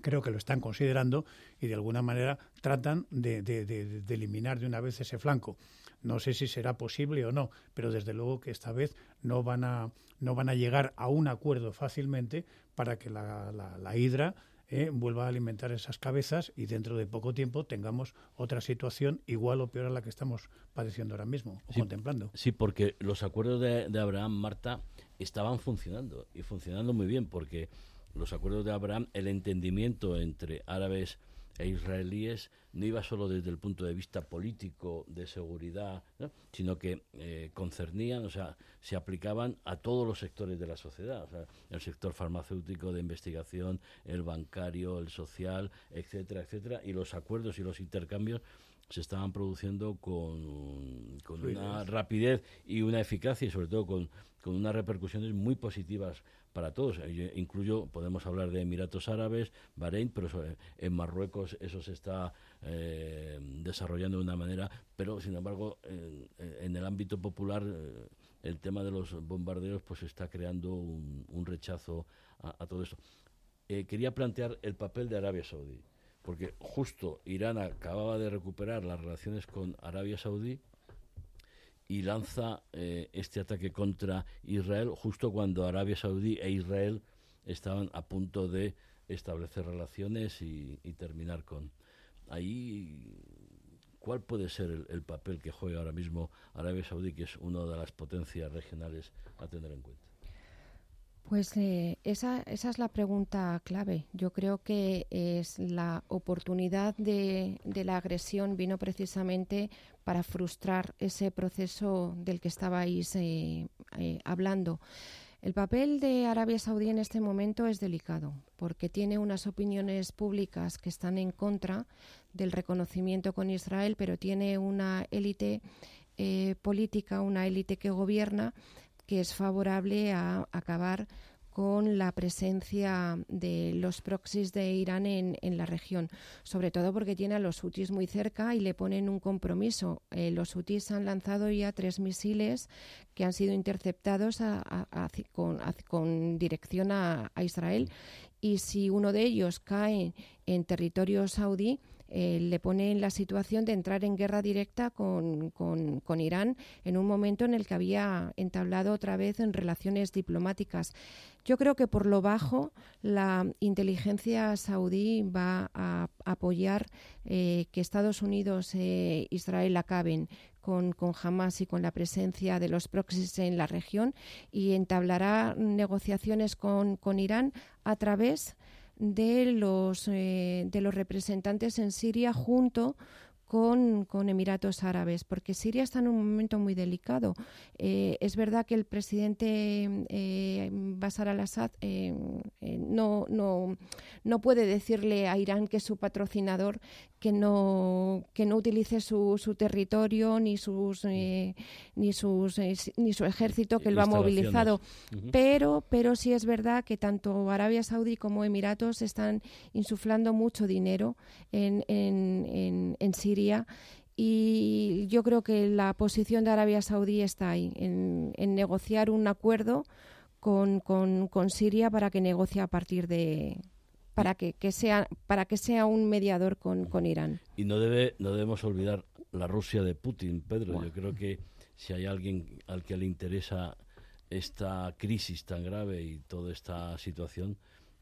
creo que lo están considerando y de alguna manera tratan de, de, eliminar de una vez ese flanco. No sé si será posible o no, pero desde luego que esta vez no van a, no van a llegar a un acuerdo fácilmente para que la, la, hidra eh, vuelva a alimentar esas cabezas y dentro de poco tiempo tengamos otra situación igual o peor a la que estamos padeciendo ahora mismo o contemplando. Sí, porque los acuerdos de, de Abraham, Marta, estaban funcionando y funcionando muy bien porque los acuerdos de Abraham, el entendimiento entre árabes e israelíes no iba solo desde el punto de vista político, de seguridad, sino que eh, concernían, o sea, se aplicaban a todos los sectores de la sociedad, o sea, el sector farmacéutico, de investigación, el bancario, el social, etcétera, etcétera, y los acuerdos y los intercambios se estaban produciendo con, con una rapidez y una eficacia y sobre todo con, con unas repercusiones muy positivas para todos. incluyo, podemos hablar de Emiratos Árabes, Bahrein, pero en Marruecos eso se está eh, desarrollando de una manera, pero sin embargo en, el ámbito popular eh, el tema de los bombardeos pues está creando un, rechazo a, todo esto. Eh, quería plantear el papel de Arabia Saudí, porque justo Irán acababa de recuperar las relaciones con Arabia Saudí y lanza eh, este ataque contra Israel justo cuando Arabia Saudí e Israel estaban a punto de establecer relaciones y, terminar con. Ahí cuál puede ser el, papel que juega ahora mismo Arabia Saudí que es una de las potencias regionales a tener en cuenta pues eh, esa, esa, es la pregunta clave. Yo creo que es la oportunidad de, la agresión vino precisamente para frustrar ese proceso del que estabais eh, eh, hablando. El papel de Arabia Saudí en este momento es delicado porque tiene unas opiniones públicas que están en contra del reconocimiento con Israel, pero tiene una élite política, una élite que gobierna que es favorable a acabar con la presencia de los proxies de Irán en, la región, sobre todo porque tiene a los hutis muy cerca y le ponen un compromiso. Eh, los hutis han lanzado ya tres misiles que han sido interceptados con, dirección a, Israel y si uno de ellos cae en territorio saudí, eh, le pone en la situación de entrar en guerra directa con, con, Irán en un momento en el que había entablado otra vez en relaciones diplomáticas. Yo creo que por lo bajo la inteligencia saudí va a apoyar eh, que Estados Unidos e Israel acaben con, con, Hamas y con la presencia de los proxies en la región y entablará negociaciones con, con Irán a través de los, eh, de los representantes en Siria junto con, con, Emiratos Árabes, porque Siria está en un momento muy delicado. Eh, es verdad que el presidente eh, Bashar al-Assad eh, no, no, no puede decirle a Irán, que es su patrocinador, que no, que no utilice su, su territorio ni sus ni sus ni su ejército que lo ha movilizado. Pero, pero sí es verdad que tanto Arabia Saudí como Emiratos están insuflando mucho dinero en, en, en, en Siria y yo creo que la posición de Arabia Saudí está ahí, en, negociar un acuerdo con, con, Siria para que negocie a partir de para que, sea para que sea un mediador con, con, Irán. Y no debe no debemos olvidar la Rusia de Putin, Pedro. Yo creo que si hay alguien al que le interesa esta crisis tan grave y toda esta situación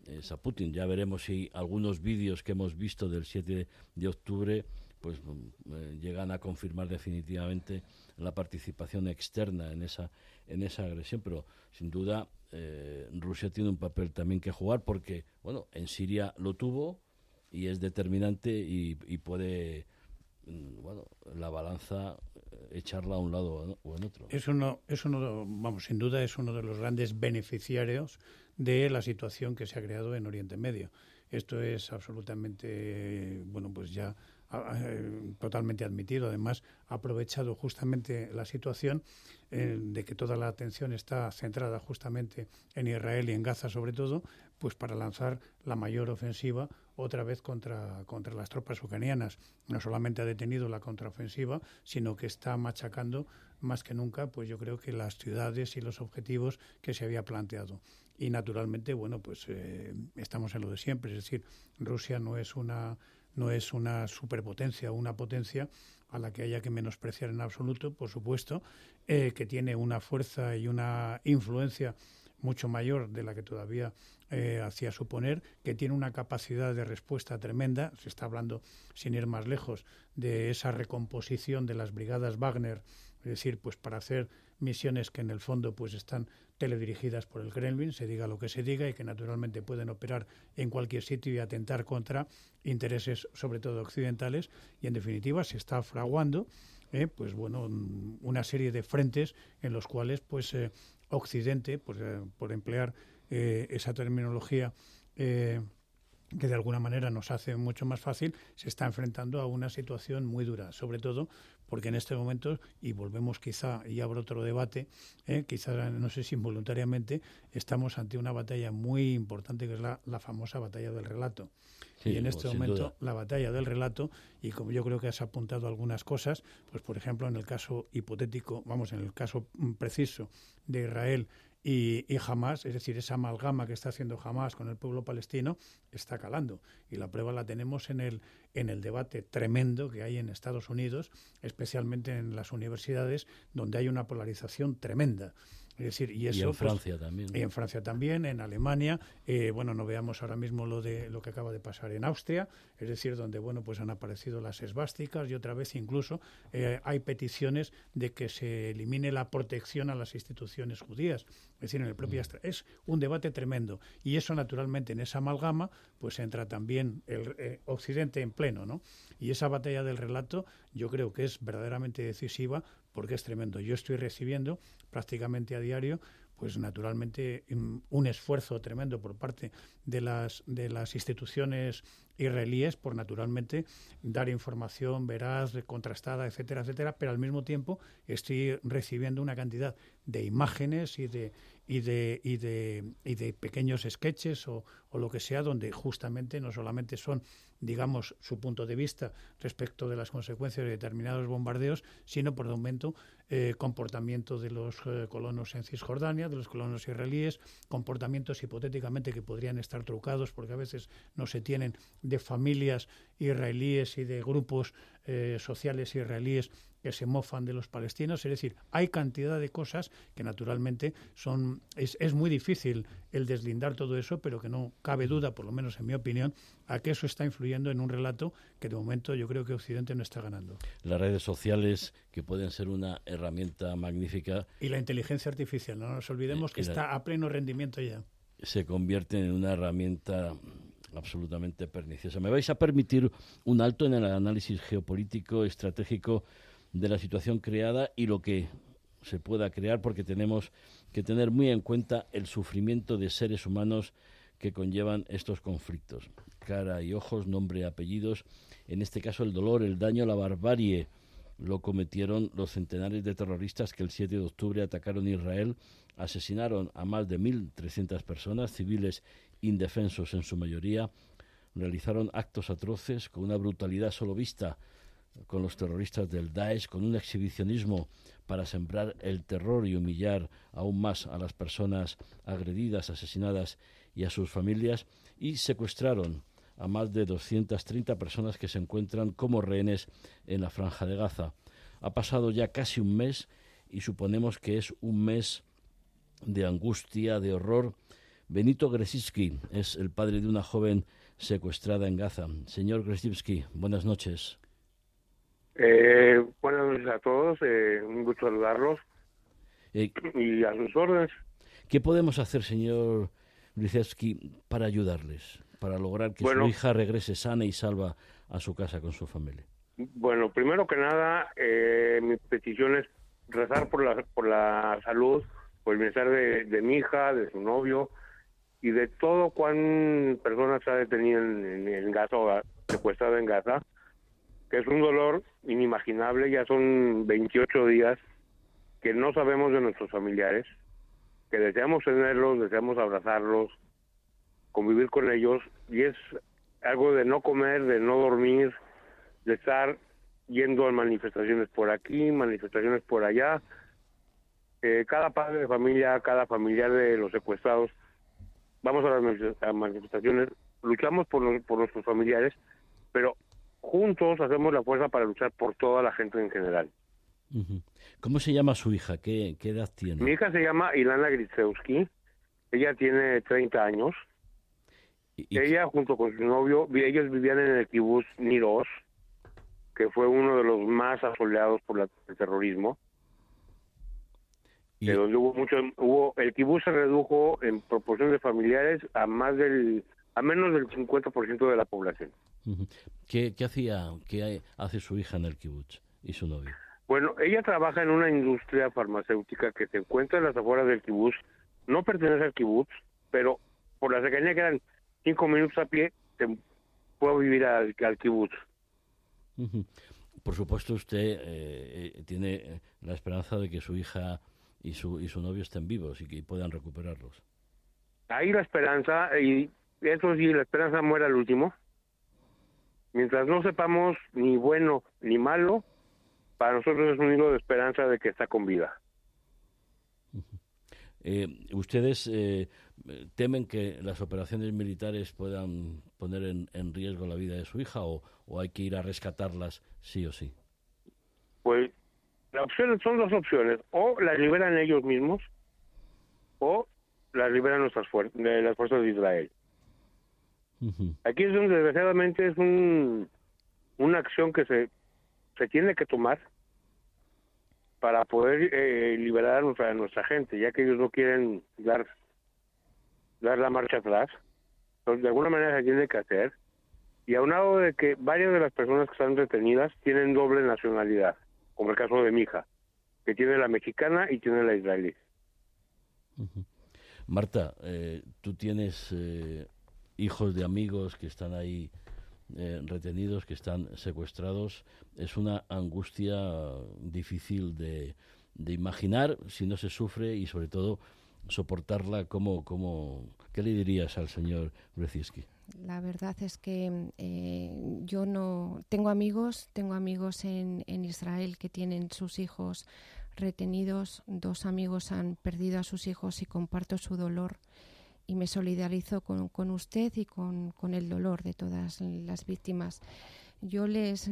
es a Putin. Ya veremos si algunos vídeos que hemos visto del 7 de octubre pues mm, eh, llegan a confirmar definitivamente la participación externa en esa en esa agresión pero sin duda eh, Rusia tiene un papel también que jugar porque bueno en Siria lo tuvo y es determinante y, puede mm, bueno la balanza eh, echarla a un lado o en otro. Es uno es uno vamos sin duda es uno de los grandes beneficiarios de la situación que se ha creado en Oriente Medio. Esto es absolutamente bueno pues ya totalmente admitido. Además, ha aprovechado justamente la situación eh, de que toda la atención está centrada justamente en Israel y en Gaza, sobre todo, pues para lanzar la mayor ofensiva otra vez contra, contra las tropas ucranianas. No solamente ha detenido la contraofensiva, sino que está machacando más que nunca, pues yo creo que las ciudades y los objetivos que se había planteado. Y naturalmente, bueno, pues eh, estamos en lo de siempre, es decir, Rusia no es una no es una superpotencia o una potencia a la que haya que menospreciar en absoluto, por supuesto, eh, que tiene una fuerza y una influencia mucho mayor de la que todavía eh, hacía suponer, que tiene una capacidad de respuesta tremenda. Se está hablando, sin ir más lejos, de esa recomposición de las brigadas Wagner, es decir, pues para hacer misiones que en el fondo pues están teledirigidas por el Kremlin, se diga lo que se diga, y que naturalmente pueden operar en cualquier sitio y atentar contra intereses, sobre todo occidentales, y en definitiva se está fraguando, eh, pues bueno, una serie de frentes en los cuales, pues eh, Occidente, pues, eh, por emplear esa terminología que de alguna manera nos hace mucho más fácil, se está enfrentando a una situación muy dura, sobre todo porque en este momento, y volvemos quizá, y abro otro debate, eh, quizá no sé si involuntariamente, estamos ante una batalla muy importante que es la, famosa batalla del relato. y en este momento la batalla del relato, y como yo creo que has apuntado algunas cosas, pues por ejemplo en el caso hipotético, vamos, en el caso preciso de Israel y, y es decir, esa amalgama que está haciendo Hamas con el pueblo palestino, está calando. Y la prueba la tenemos en el, en el debate tremendo que hay en Estados Unidos, especialmente en las universidades, donde hay una polarización tremenda. Es decir, y, eso, en pues, Francia también. Y en Francia también, en Alemania. Eh, bueno, no veamos ahora mismo lo de lo que acaba de pasar en Austria, es decir, donde bueno, pues han aparecido las esvásticas y otra vez incluso eh, hay peticiones de que se elimine la protección a las instituciones judías. Es decir, en el propio mm. es un debate tremendo y eso naturalmente en esa amalgama pues entra también el eh, Occidente en pleno, ¿no? Y esa batalla del relato yo creo que es verdaderamente decisiva porque es tremendo. Yo estoy recibiendo prácticamente a diario pues naturalmente mm, un esfuerzo tremendo por parte de las de las instituciones israelíes por naturalmente dar información veraz, contrastada, etcétera, etcétera, pero al mismo tiempo estoy recibiendo una cantidad de imágenes y de y de, y de, y de pequeños sketches o, o, lo que sea, donde justamente no solamente son, digamos, su punto de vista respecto de las consecuencias de determinados bombardeos, sino por el momento eh, comportamiento de los eh, colonos en Cisjordania, de los colonos israelíes, comportamientos hipotéticamente que podrían estar trucados porque a veces no se tienen de familias israelíes y de grupos eh, sociales israelíes que se mofan de los palestinos. Es decir, hay cantidad de cosas que naturalmente son es, es muy difícil el deslindar todo eso, pero que no cabe duda, por lo menos en mi opinión, a que eso está influyendo en un relato que de momento yo creo que Occidente no está ganando. Las redes sociales, que pueden ser una herramienta magnífica. Y la inteligencia artificial, no nos olvidemos que está a pleno rendimiento ya. Se convierten en una herramienta absolutamente perniciosa. Me vais a permitir un alto en el análisis geopolítico, estratégico de la situación creada y lo que se pueda crear, porque tenemos que tener muy en cuenta el sufrimiento de seres humanos que conllevan estos conflictos. Cara y ojos, nombre y apellidos. En este caso, el dolor, el daño, la barbarie lo cometieron los centenares de terroristas que el 7 de octubre atacaron Israel, asesinaron a más de 1.300 personas, civiles indefensos en su mayoría, realizaron actos atroces con una brutalidad solo vista con los terroristas del Daesh, con un exhibicionismo para sembrar el terror y humillar aún más a las personas agredidas, asesinadas y a sus familias, y secuestraron a más de 230 personas que se encuentran como rehenes en la franja de Gaza. Ha pasado ya casi un mes y suponemos que es un mes de angustia, de horror. Benito Gresitsky es el padre de una joven secuestrada en Gaza. Señor Gresitsky, buenas noches. Eh, buenas noches a todos, eh, un gusto saludarlos eh, y a sus órdenes. ¿Qué podemos hacer, señor Grisevsky, para ayudarles, para lograr que su hija regrese sana y salva a su casa con su familia? Bueno, primero que nada, eh, mi petición es rezar por la, por la salud, por el bienestar de, mi hija, de su novio y de todo cuán personas ha detenido en, en Gaza o secuestrado en Gaza que es un dolor inimaginable, ya son 28 días que no sabemos de nuestros familiares, que deseamos tenerlos, deseamos abrazarlos, convivir con ellos, y es algo de no comer, de no dormir, de estar yendo a manifestaciones por aquí, manifestaciones por allá. Eh, cada padre de familia, cada familiar de los secuestrados, vamos a las manifestaciones, luchamos por, por nuestros familiares, pero juntos hacemos la fuerza para luchar por toda la gente en general. ¿Cómo se llama su hija? ¿Qué, edad tiene? Mi hija se llama Ilana Gritsewski. Ella tiene 30 años. Ella, junto con su novio, ellos vivían en el kibutz Niros, que fue uno de los más asoleados por el terrorismo. De donde hubo mucho, hubo, el kibutz se redujo en proporciones familiares a más del, a menos del 50% de la población. ¿Qué, ¿Qué, hacía, qué hace su hija en el kibutz y su novio? Bueno, ella trabaja en una industria farmacéutica que se encuentra en las afueras del kibutz, no pertenece al kibutz, pero por la cercanía que eran cinco minutos a pie, se puede vivir al, al kibutz. Por supuesto, usted eh, eh, tiene la esperanza de que su hija y su, y su novio estén vivos y que puedan recuperarlos. Hay la esperanza, y eso sí, la esperanza muere al último. Mientras no sepamos ni bueno ni malo, para nosotros es un hilo de esperanza de que está con vida. Eh, ¿Ustedes eh, temen que las operaciones militares puedan poner en, riesgo la vida de su hija o, hay que ir a rescatarlas sí o sí? Pues las opciones son dos opciones, o las liberan ellos mismos o las liberan nuestras fuerzas, las fuerzas de Israel. Aquí es donde desgraciadamente es un, una acción que se, se tiene que tomar para poder eh, liberar a nuestra, nuestra gente, ya que ellos no quieren dar, dar la marcha atrás. Entonces, de alguna manera se tiene que hacer. Y aunado de que varias de las personas que están detenidas tienen doble nacionalidad, como el caso de mi hija, que tiene la mexicana y tiene la israelí. Marta, eh, tú tienes eh, hijos de amigos que están ahí eh, retenidos, que están secuestrados, es una angustia difícil de, de, imaginar si no se sufre y sobre todo soportarla. como como ¿Qué le dirías al señor Brzezinski? La verdad es que eh, yo no tengo amigos, tengo amigos en, en Israel que tienen sus hijos retenidos, dos amigos han perdido a sus hijos y comparto su dolor y me solidarizo con, con usted y con, con, el dolor de todas las víctimas. Yo les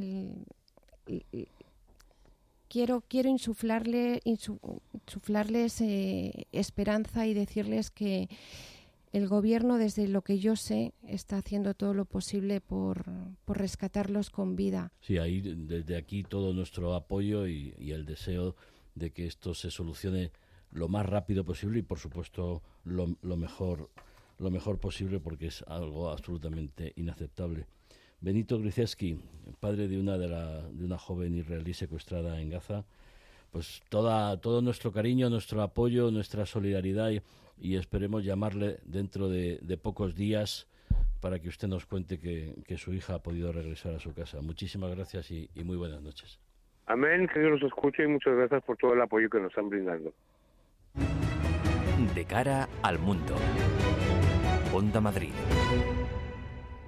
quiero quiero insuflarle insuflarles eh, esperanza y decirles que el gobierno desde lo que yo sé está haciendo todo lo posible por, por rescatarlos con vida. Sí, ahí desde aquí todo nuestro apoyo y, el deseo de que esto se solucione lo más rápido posible y por supuesto lo, mejor lo mejor posible porque es algo absolutamente inaceptable. Benito Grizeski, padre de una de, la, de una joven israelí secuestrada en Gaza, pues toda, todo nuestro cariño, nuestro apoyo, nuestra solidaridad y, esperemos llamarle dentro de, pocos días para que usted nos cuente que, su hija ha podido regresar a su casa. Muchísimas gracias y, y muy buenas noches. Amén, que Dios los escuche y muchas gracias por todo el apoyo que nos están brindando. De cara al mundo. Onda Madrid.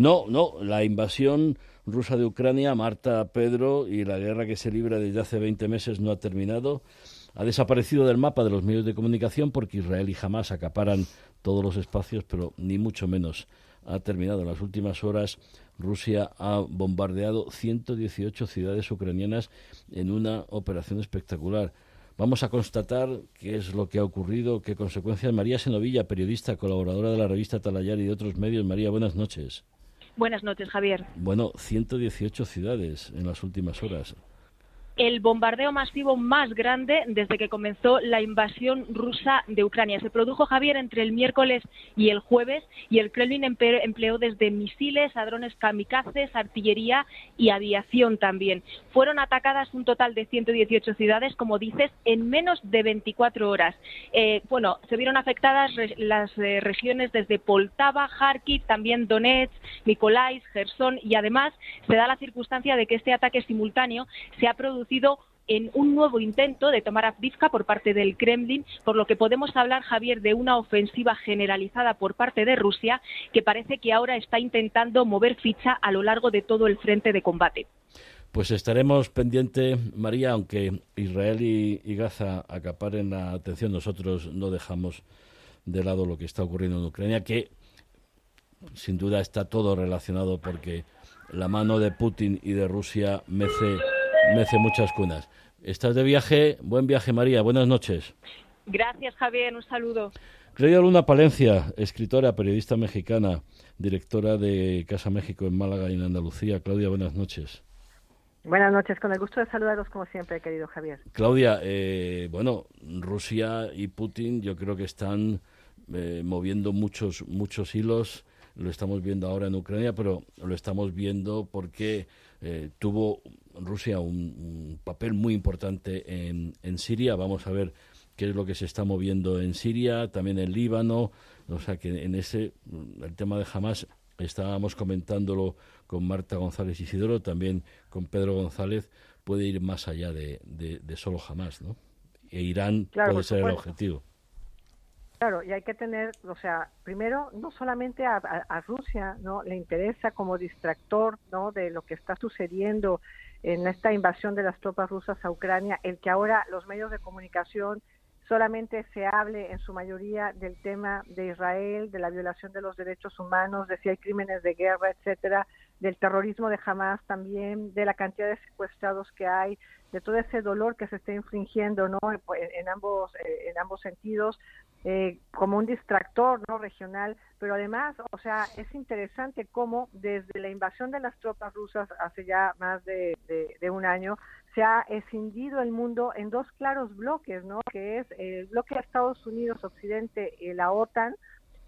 No, no, la invasión rusa de Ucrania, Marta, Pedro, y la guerra que se libra desde hace 20 meses no ha terminado. Ha desaparecido del mapa de los medios de comunicación porque Israel y Hamas acaparan todos los espacios, pero ni mucho menos ha terminado. En las últimas horas Rusia ha bombardeado 118 ciudades ucranianas en una operación espectacular. Vamos a constatar qué es lo que ha ocurrido, qué consecuencias. María Senovilla, periodista, colaboradora de la revista Talayar y de otros medios. María, buenas noches. Buenas noches, Javier. Bueno, 118 ciudades en las últimas horas el bombardeo masivo más grande desde que comenzó la invasión rusa de Ucrania. Se produjo, Javier, entre el miércoles y el jueves y el Kremlin empleó desde misiles a drones kamikazes, artillería y aviación también. Fueron atacadas un total de 118 ciudades, como dices, en menos de 24 horas. Eh, bueno, se vieron afectadas las eh, regiones desde Poltava, Kharkiv, también Donetsk, Nikolai, Gerson y además se da la circunstancia de que este ataque simultáneo se ha producido en un nuevo intento de tomar Avdivka por parte del Kremlin, por lo que podemos hablar, Javier, de una ofensiva generalizada por parte de Rusia que parece que ahora está intentando mover ficha a lo largo de todo el frente de combate. Pues estaremos pendientes, María, aunque Israel y, y, Gaza acaparen la atención, nosotros no dejamos de lado lo que está ocurriendo en Ucrania, que sin duda está todo relacionado porque la mano de Putin y de Rusia mece, mece muchas cunas. Estás de viaje, buen viaje María, buenas noches. Gracias Javier, un saludo. Claudia Luna Palencia, escritora, periodista mexicana, directora de Casa México en Málaga y en Andalucía. Claudia, buenas noches. Buenas noches, con el gusto de saludaros como siempre, querido Javier. Claudia, eh, bueno, Rusia y Putin yo creo que están eh, moviendo muchos, muchos hilos lo estamos viendo ahora en Ucrania, pero lo estamos viendo porque eh, tuvo Rusia un, papel muy importante en, en Siria. Vamos a ver qué es lo que se está moviendo en Siria, también en Líbano. O sea que en ese, el tema de Hamas, estábamos comentándolo con Marta González Isidoro, también con Pedro González, puede ir más allá de, de, solo Hamas, ¿no? E Irán puede ser el objetivo. Claro, y hay que tener, o sea, primero, no solamente a, Rusia, ¿no? Le interesa como distractor, ¿no? De lo que está sucediendo en esta invasión de las tropas rusas a Ucrania, el que ahora los medios de comunicación solamente se hable en su mayoría del tema de Israel, de la violación de los derechos humanos, de si hay crímenes de guerra, etcétera, del terrorismo de Hamas también, de la cantidad de secuestrados que hay, de todo ese dolor que se está infringiendo, ¿no? En, ambos eh, en ambos sentidos, eh, como un distractor no regional, pero además, o sea, es interesante cómo desde la invasión de las tropas rusas hace ya más de, un año se ha escindido el mundo en dos claros bloques, ¿no? Que es el bloque de Estados Unidos Occidente y la OTAN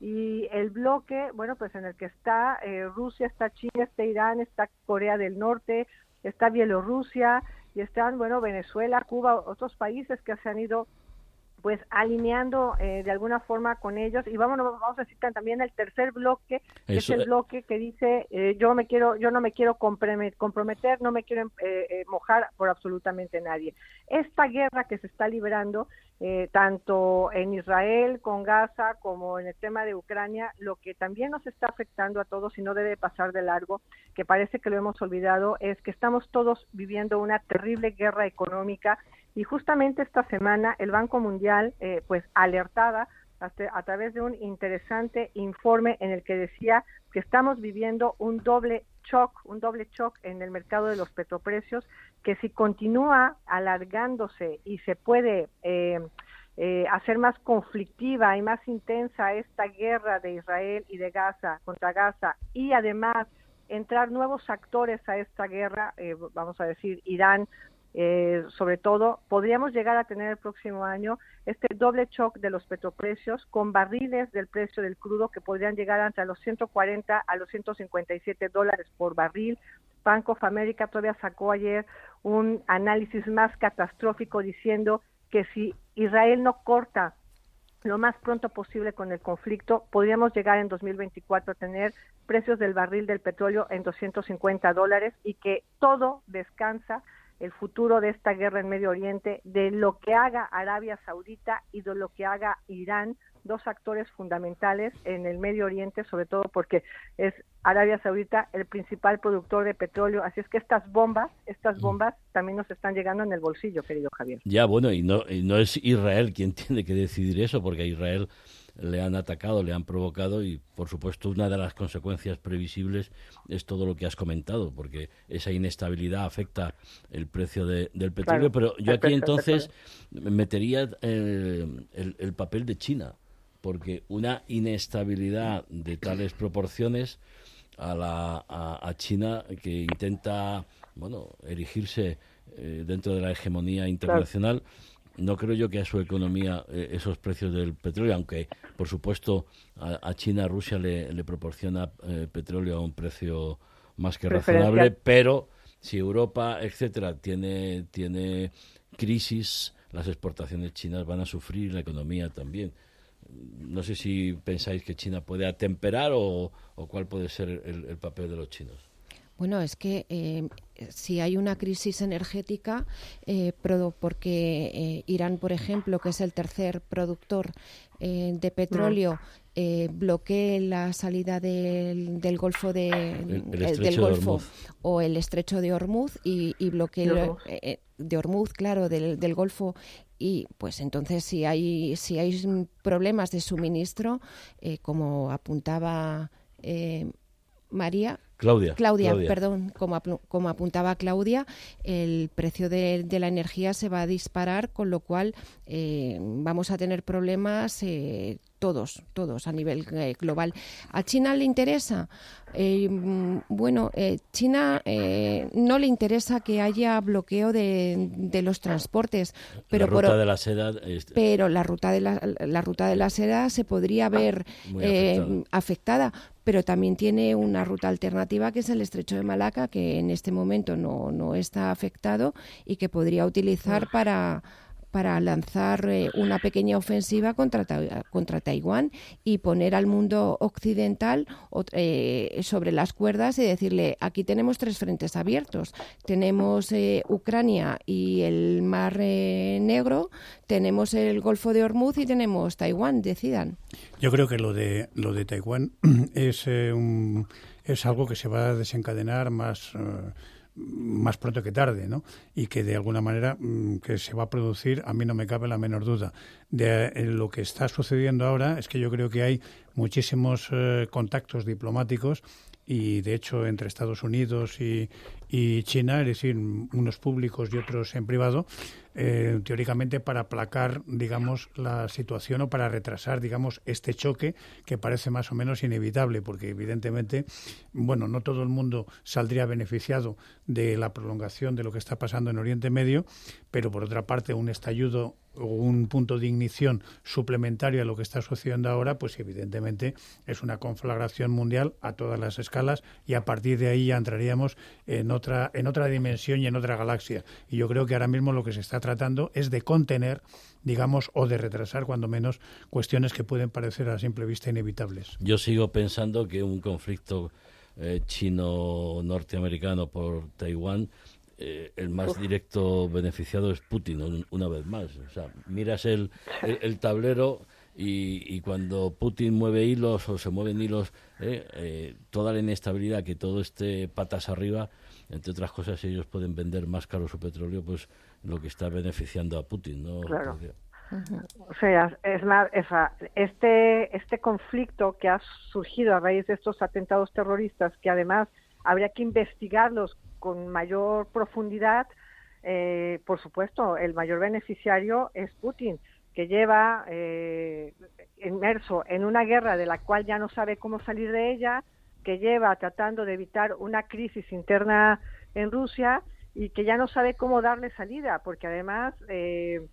y el bloque, bueno, pues en el que está eh, Rusia, está China, está Irán, está Corea del Norte, está Bielorrusia y están, bueno, Venezuela, Cuba, otros países que se han ido pues alineando eh, de alguna forma con ellos. Y vamos vamos a decir también el tercer bloque que es el bloque que dice eh, yo me quiero yo no me quiero comprometer no me quiero eh, mojar por absolutamente nadie. Esta guerra que se está librando tanto en Israel con Gaza como en el tema de Ucrania lo que también nos está afectando a todos y no debe pasar de largo que parece que lo hemos olvidado es que estamos todos viviendo una terrible guerra económica y justamente esta semana el Banco Mundial, eh, pues alertaba a través de un interesante informe en el que decía que estamos viviendo un doble shock, un doble shock en el mercado de los petroprecios, que si continúa alargándose y se puede eh, eh, hacer más conflictiva y más intensa esta guerra de Israel y de Gaza contra Gaza y además entrar nuevos actores a esta guerra, vamos a decir Irán eh, sobre todo, podríamos llegar a tener el próximo año este doble shock de los petroprecios con barriles del precio del crudo que podrían llegar entre los 140 a los 157 dólares por barril. Bank of America todavía sacó ayer un análisis más catastrófico diciendo que si Israel no corta lo más pronto posible con el conflicto, podríamos llegar en 2024 a tener precios del barril del petróleo en 250 dólares y que todo descansa el futuro de esta guerra en Medio Oriente, de lo que haga Arabia Saudita y de lo que haga Irán, dos actores fundamentales en el Medio Oriente, sobre todo porque es Arabia Saudita el principal productor de petróleo. Así es que estas bombas, estas bombas también nos están llegando en el bolsillo, querido Javier. Ya, bueno, y no, y no es Israel quien tiene que decidir eso, porque Israel le han atacado, le han provocado y, por supuesto, una de las consecuencias previsibles es todo lo que has comentado, porque esa inestabilidad afecta el precio del petróleo. pero yo aquí entonces metería eh, el, papel de China, porque una inestabilidad de tales proporciones a, la, a, China que intenta bueno erigirse eh, dentro de la hegemonía internacional no creo yo que a su economía eh, esos precios del petróleo, aunque por supuesto a, China, a Rusia le, proporciona eh, petróleo a un precio más que razonable, pero si Europa, etcétera, tiene, tiene crisis, las exportaciones chinas van a sufrir, la economía también. No sé si pensáis que China puede atemperar o, cuál puede ser el papel de los chinos. Bueno, es que eh, si hay una crisis energética, eh, porque eh, Irán, por ejemplo, que es el tercer productor de petróleo eh, bloquee la salida del, Golfo de, del Golfo o el estrecho de Hormuz y, bloquee de, de Hormuz, claro, del, del Golfo. Y pues entonces si hay si hay problemas de suministro como apuntaba María Claudia, Claudia, perdón, como, como, apuntaba Claudia, el precio de, la energía se va a disparar, con lo cual eh, vamos a tener problemas eh, todos, todos a nivel eh, global. ¿A China le interesa? Eh, mm, bueno, eh, China no le interesa que haya bloqueo de, los transportes, pero la ruta de la seda, pero la ruta de la, ruta de la seda se podría ver afectada. Pero también tiene una ruta alternativa que es el Estrecho de Malaca, que en este momento no, no está afectado y que podría utilizar para para lanzar eh, una pequeña ofensiva contra, contra Taiwán y poner al mundo occidental eh, sobre las cuerdas y decirle, aquí tenemos tres frentes abiertos. Tenemos eh, Ucrania y el Mar Negro, tenemos el Golfo de Hormuz y tenemos Taiwán, decidan. Yo creo que lo de, lo de Taiwán es, un, es algo que se va a desencadenar más más pronto que tarde, ¿no? Y que de alguna manera mm, que se va a producir, a mí no me cabe la menor duda. De eh, lo que está sucediendo ahora es que yo creo que hay muchísimos eh, contactos diplomáticos y de hecho entre Estados Unidos y, y China, es decir, unos públicos y otros en privado, eh, teóricamente para aplacar, digamos, la situación o para retrasar, digamos, este choque que parece más o menos inevitable, porque evidentemente, bueno, no todo el mundo saldría beneficiado de la prolongación de lo que está pasando en Oriente Medio, pero por otra parte, un estallido un punto de ignición suplementario a lo que está sucediendo ahora, pues evidentemente es una conflagración mundial a todas las escalas y a partir de ahí ya entraríamos en otra en otra dimensión y en otra galaxia. Y yo creo que ahora mismo lo que se está tratando es de contener, digamos, o de retrasar, cuando menos, cuestiones que pueden parecer a simple vista inevitables. Yo sigo pensando que un conflicto eh, chino-norteamericano por Taiwán eh, el más directo beneficiado es Putin, una vez más. O sea, miras el, el, tablero y, cuando Putin mueve hilos o se mueven hilos, eh, toda la inestabilidad, que todo esté patas arriba, entre otras cosas, ellos pueden vender más caro su petróleo, pues lo que está beneficiando a Putin, ¿no? Claro. O sea, es más, este, este conflicto que ha surgido a raíz de estos atentados terroristas, que además habría que investigarlos con mayor profundidad, eh, por supuesto, el mayor beneficiario es Putin, que lleva eh, inmerso en una guerra de la cual ya no sabe cómo salir de ella, que lleva tratando de evitar una crisis interna en Rusia y que ya no sabe cómo darle salida, porque además eh,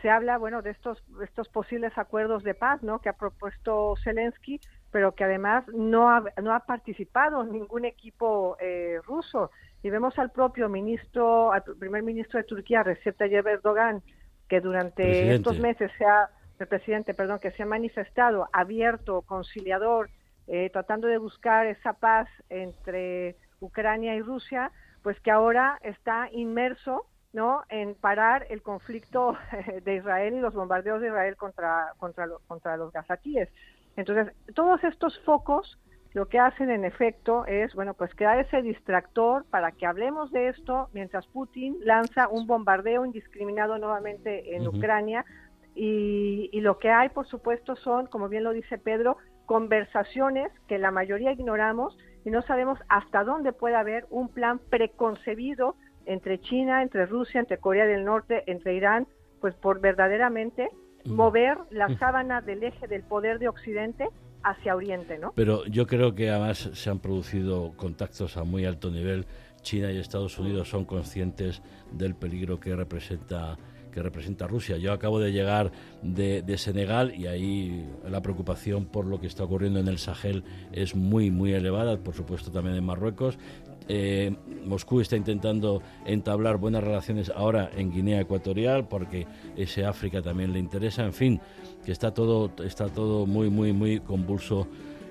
se habla, bueno, de estos estos posibles acuerdos de paz, ¿no? Que ha propuesto Zelensky, pero que además no ha, no ha participado ningún equipo eh, ruso. Y vemos al propio ministro, al primer ministro de Turquía, Recep Tayyip Erdogan, que durante estos meses se ha, el presidente, perdón, que se ha manifestado abierto, conciliador, eh, tratando de buscar esa paz entre Ucrania y Rusia, pues que ahora está inmerso ¿no? en parar el conflicto de Israel y los bombardeos de Israel contra, contra, contra los gazatíes. Entonces, todos estos focos lo que hacen en efecto es, bueno, pues crear ese distractor para que hablemos de esto mientras Putin lanza un bombardeo indiscriminado nuevamente en Ucrania. Y, y, lo que hay, por supuesto, son, como bien lo dice Pedro, conversaciones que la mayoría ignoramos y no sabemos hasta dónde puede haber un plan preconcebido entre China, entre Rusia, entre Corea del Norte, entre Irán, pues por verdaderamente mover la sábana del eje del poder de Occidente hacia Oriente, ¿no? Pero yo creo que además se han producido contactos a muy alto nivel. China y Estados Unidos son conscientes del peligro que representa que representa Rusia. Yo acabo de llegar de, Senegal y ahí la preocupación por lo que está ocurriendo en el Sahel es muy, muy elevada, por supuesto también en Marruecos. Eh, Moscú está intentando entablar buenas relaciones ahora en Guinea Ecuatorial porque ese África también le interesa. En fin, que está todo, está todo muy, muy, muy convulso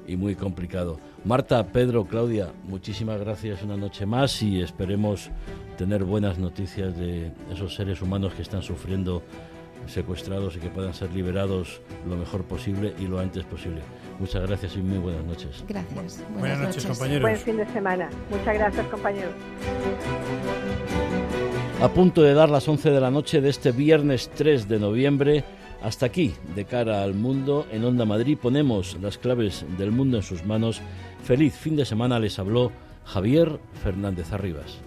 y muy complicado. Marta, Pedro, Claudia, muchísimas gracias una noche más y esperemos tener buenas noticias de esos seres humanos que están sufriendo secuestrados y que puedan ser liberados lo mejor posible y lo antes posible. Muchas gracias y muy buenas noches. Gracias. Buenas, noches, compañeros. Buen fin de semana. Muchas gracias, compañeros. A punto de dar las 11 de la noche de este viernes 3 de noviembre, hasta aquí, de cara al mundo, en Onda Madrid ponemos las claves del mundo en sus manos. Feliz fin de semana les habló Javier Fernández Arribas.